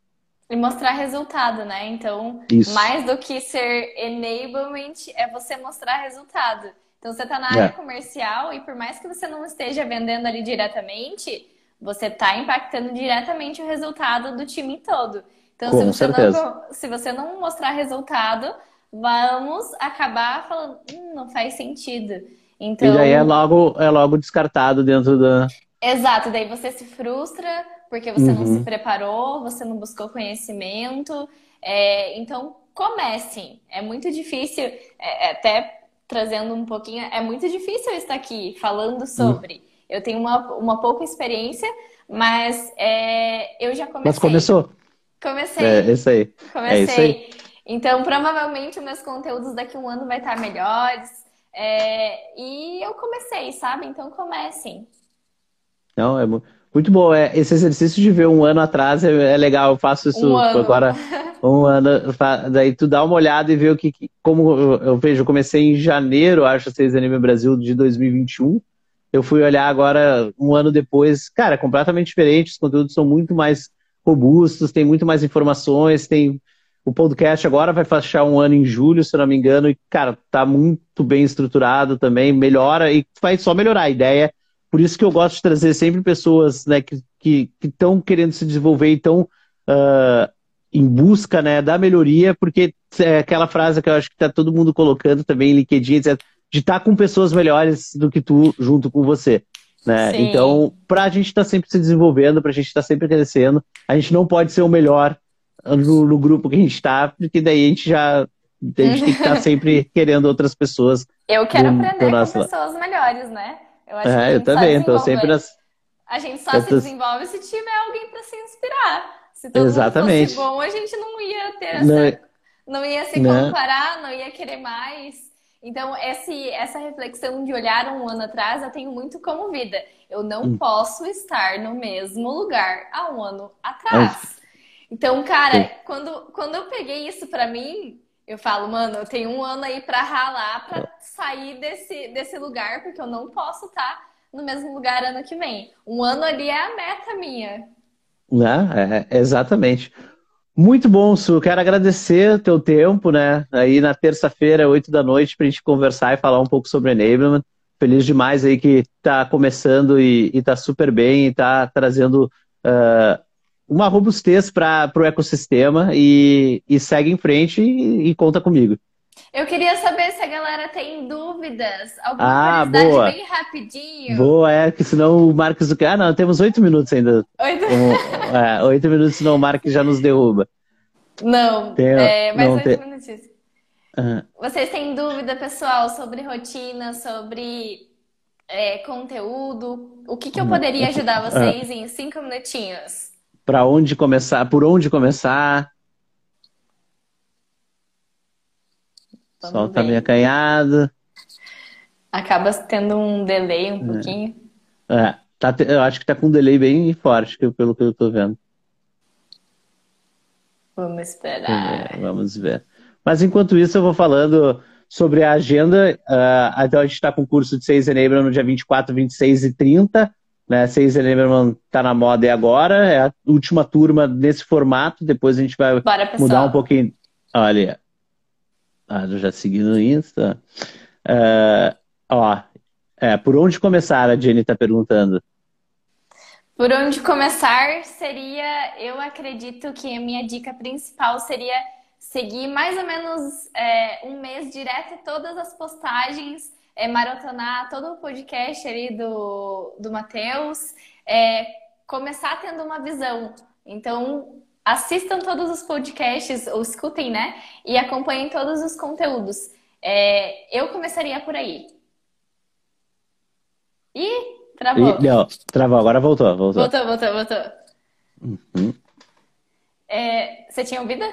E mostrar resultado, né? Então, Isso. mais do que ser enablement, é você mostrar resultado. Então, você está na área é. comercial e por mais que você não esteja vendendo ali diretamente, você está impactando diretamente o resultado do time todo. Então, Com se, você certeza. não, se você não mostrar resultado, vamos acabar falando, hum, não faz sentido. Então... E daí é logo, é logo descartado dentro da. Exato, daí você se frustra porque você uhum. não se uhum. preparou, você não buscou conhecimento. É, então, comecem. É muito difícil, é, é, até trazendo um pouquinho, é muito difícil eu estar aqui falando sobre. Uhum. Eu tenho uma, uma pouca experiência, mas é, eu já comecei. Mas começou? Comecei. É isso aí. Comecei. É isso aí. Então, provavelmente, meus conteúdos daqui a um ano vai estar melhores. É, e eu comecei, sabe? Então, comecem. Não, é muito. Bom. É, esse exercício de ver um ano atrás é, é legal. Eu faço isso um agora. Um ano. Daí tu dá uma olhada e vê o que. Como eu vejo, eu comecei em janeiro, acho, seis Anime Brasil de 2021. Eu fui olhar agora, um ano depois. Cara, é completamente diferente. Os conteúdos são muito mais robustos, tem muito mais informações, tem. O podcast agora vai fechar um ano em julho, se não me engano, e, cara, tá muito bem estruturado também, melhora e vai só melhorar. A ideia por isso que eu gosto de trazer sempre pessoas né, que estão que, querendo se desenvolver e estão uh, em busca né, da melhoria, porque é aquela frase que eu acho que está todo mundo colocando também em LinkedIn, etc., de estar tá com pessoas melhores do que tu junto com você. Né? Então, para a gente estar tá sempre se desenvolvendo, para a gente estar tá sempre crescendo, a gente não pode ser o melhor no, no grupo que a gente está, porque daí a gente já a gente tem que estar tá sempre querendo outras pessoas. Eu quero do, aprender do com pessoas melhores, né? Eu acho é, que eu também, tô sempre nas... A gente só eu se tô... desenvolve se tiver alguém para se inspirar. Se todo Exatamente. mundo fosse bom, a gente não ia ter essa... Não, não ia se não. comparar, não ia querer mais. Então, esse, essa reflexão de olhar um ano atrás, eu tenho muito como vida. Eu não hum. posso estar no mesmo lugar há um ano atrás. Então, cara, quando, quando eu peguei isso para mim, eu falo, mano, eu tenho um ano aí para ralar, para sair desse, desse lugar, porque eu não posso estar no mesmo lugar ano que vem. Um ano ali é a meta minha. Né? É, exatamente. Muito bom, Su. Quero agradecer o teu tempo, né? Aí na terça-feira, oito da noite, para a gente conversar e falar um pouco sobre enablement. Feliz demais aí que está começando e, está super bem e está trazendo uh, uma robustez para o ecossistema e, e, segue em frente e, e, conta comigo. Eu queria saber se a galera tem dúvidas, alguma ah, curiosidade boa. bem rapidinho. Boa, é, que senão o Marcos... Ah, não, temos oito minutos ainda. Oito? Um, é, oito minutos, senão o Marcos já nos derruba. Não, tem, é, mais oito tem... minutos. Uhum. Vocês têm dúvida, pessoal, sobre rotina, sobre é, conteúdo? O que, que eu poderia ajudar vocês em cinco minutinhos? para onde começar, por onde começar. O sol tá meio acanhado. Acaba tendo um delay um é. pouquinho. É, tá, eu acho que tá com um delay bem forte, pelo que eu tô vendo. Vamos esperar. É, vamos ver. Mas enquanto isso, eu vou falando sobre a agenda. Uh, então, a gente está com o curso de 6 Enabler no dia 24, 26 e 30. Né? Seis Elemberman tá na moda e agora, é a última turma nesse formato, depois a gente vai Bora, mudar um pouquinho. Olha, ah, já segui no Insta. Uh, ó, é, por onde começar, a Jenny está perguntando. Por onde começar seria, eu acredito que a minha dica principal seria seguir mais ou menos é, um mês direto todas as postagens é, maratonar todo o podcast ali do, do Matheus, é, começar tendo uma visão. Então, assistam todos os podcasts, ou escutem, né? E acompanhem todos os conteúdos. É, eu começaria por aí. Ih, travou. E, não, travou, agora voltou. Voltou, voltou, voltou. voltou. Uhum. É, você tinha ouvido?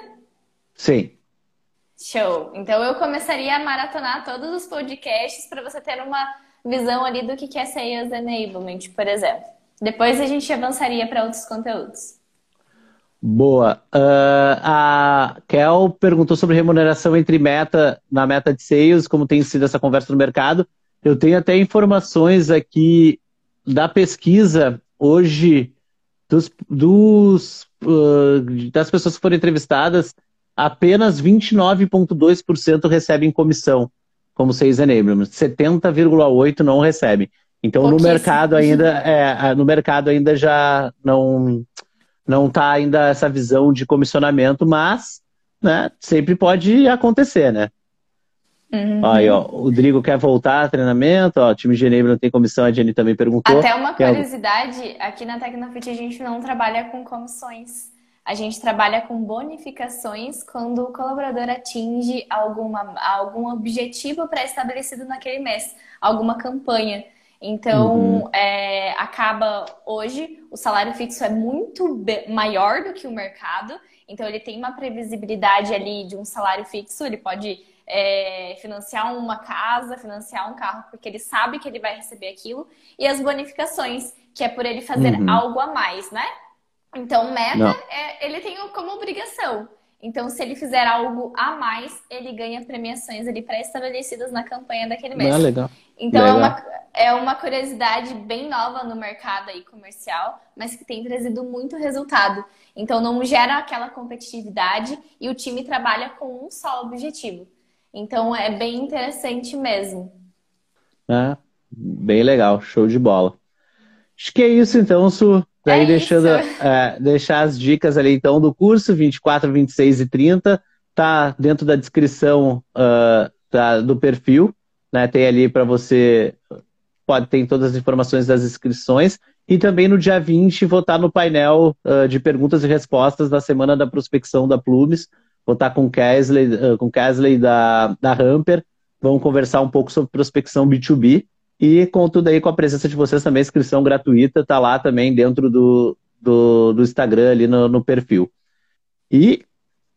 Sim. Show. Então eu começaria a maratonar todos os podcasts para você ter uma visão ali do que é Sales Enablement, por exemplo. Depois a gente avançaria para outros conteúdos. Boa. Uh, a Kel perguntou sobre remuneração entre meta na meta de sales, como tem sido essa conversa no mercado. Eu tenho até informações aqui da pesquisa hoje dos, dos uh, das pessoas que foram entrevistadas, apenas 29,2% recebem comissão como sales enablement, 70,8% não recebem. Então no mercado ainda é, no mercado ainda já não não está ainda essa visão de comissionamento, mas né, sempre pode acontecer, né? Uhum. Aí, ó, o Rodrigo quer voltar a treinamento, ó, o time de Enable não tem comissão, a Jenny também perguntou. Até uma curiosidade, aqui na Tecnofit a gente não trabalha com comissões. A gente trabalha com bonificações quando o colaborador atinge alguma, algum objetivo pré-estabelecido naquele mês, alguma campanha. Então, uhum. é, acaba hoje, o salário fixo é muito maior do que o mercado, então ele tem uma previsibilidade ali de um salário fixo, ele pode é, financiar uma casa, financiar um carro, porque ele sabe que ele vai receber aquilo, e as bonificações, que é por ele fazer uhum. algo a mais, né? Então, meta, é, ele tem como obrigação. Então, se ele fizer algo a mais, ele ganha premiações ali pré-estabelecidas na campanha daquele mês. Ah, legal. Então, legal. É, uma, é uma curiosidade bem nova no mercado aí comercial, mas que tem trazido muito resultado. Então, não gera aquela competitividade e o time trabalha com um só objetivo. Então, é bem interessante mesmo. É, bem legal, show de bola. Acho que é isso então, Su. Daí é deixando é, deixar as dicas ali então do curso 24, 26 e 30, tá dentro da descrição uh, tá, do perfil, né? Tem ali para você pode ter todas as informações das inscrições e também no dia 20 vou estar no painel uh, de perguntas e respostas da semana da prospecção da Plumes. Vou estar com Kesley, uh, com Kesley da, da Hamper. Vamos conversar um pouco sobre prospecção B2B. E contudo aí com a presença de vocês também, inscrição gratuita, tá lá também dentro do, do, do Instagram, ali no, no, perfil. E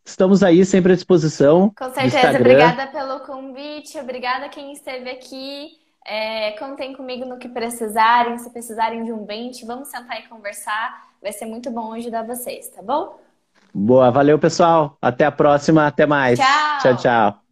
estamos aí sempre à disposição. Com certeza, obrigada pelo convite, obrigada a quem esteve aqui. É, contem comigo no que precisarem, se precisarem de um bench, vamos sentar e conversar. Vai ser muito bom ajudar vocês, tá bom? Boa, valeu pessoal. Até a próxima, até mais. Tchau, tchau. tchau.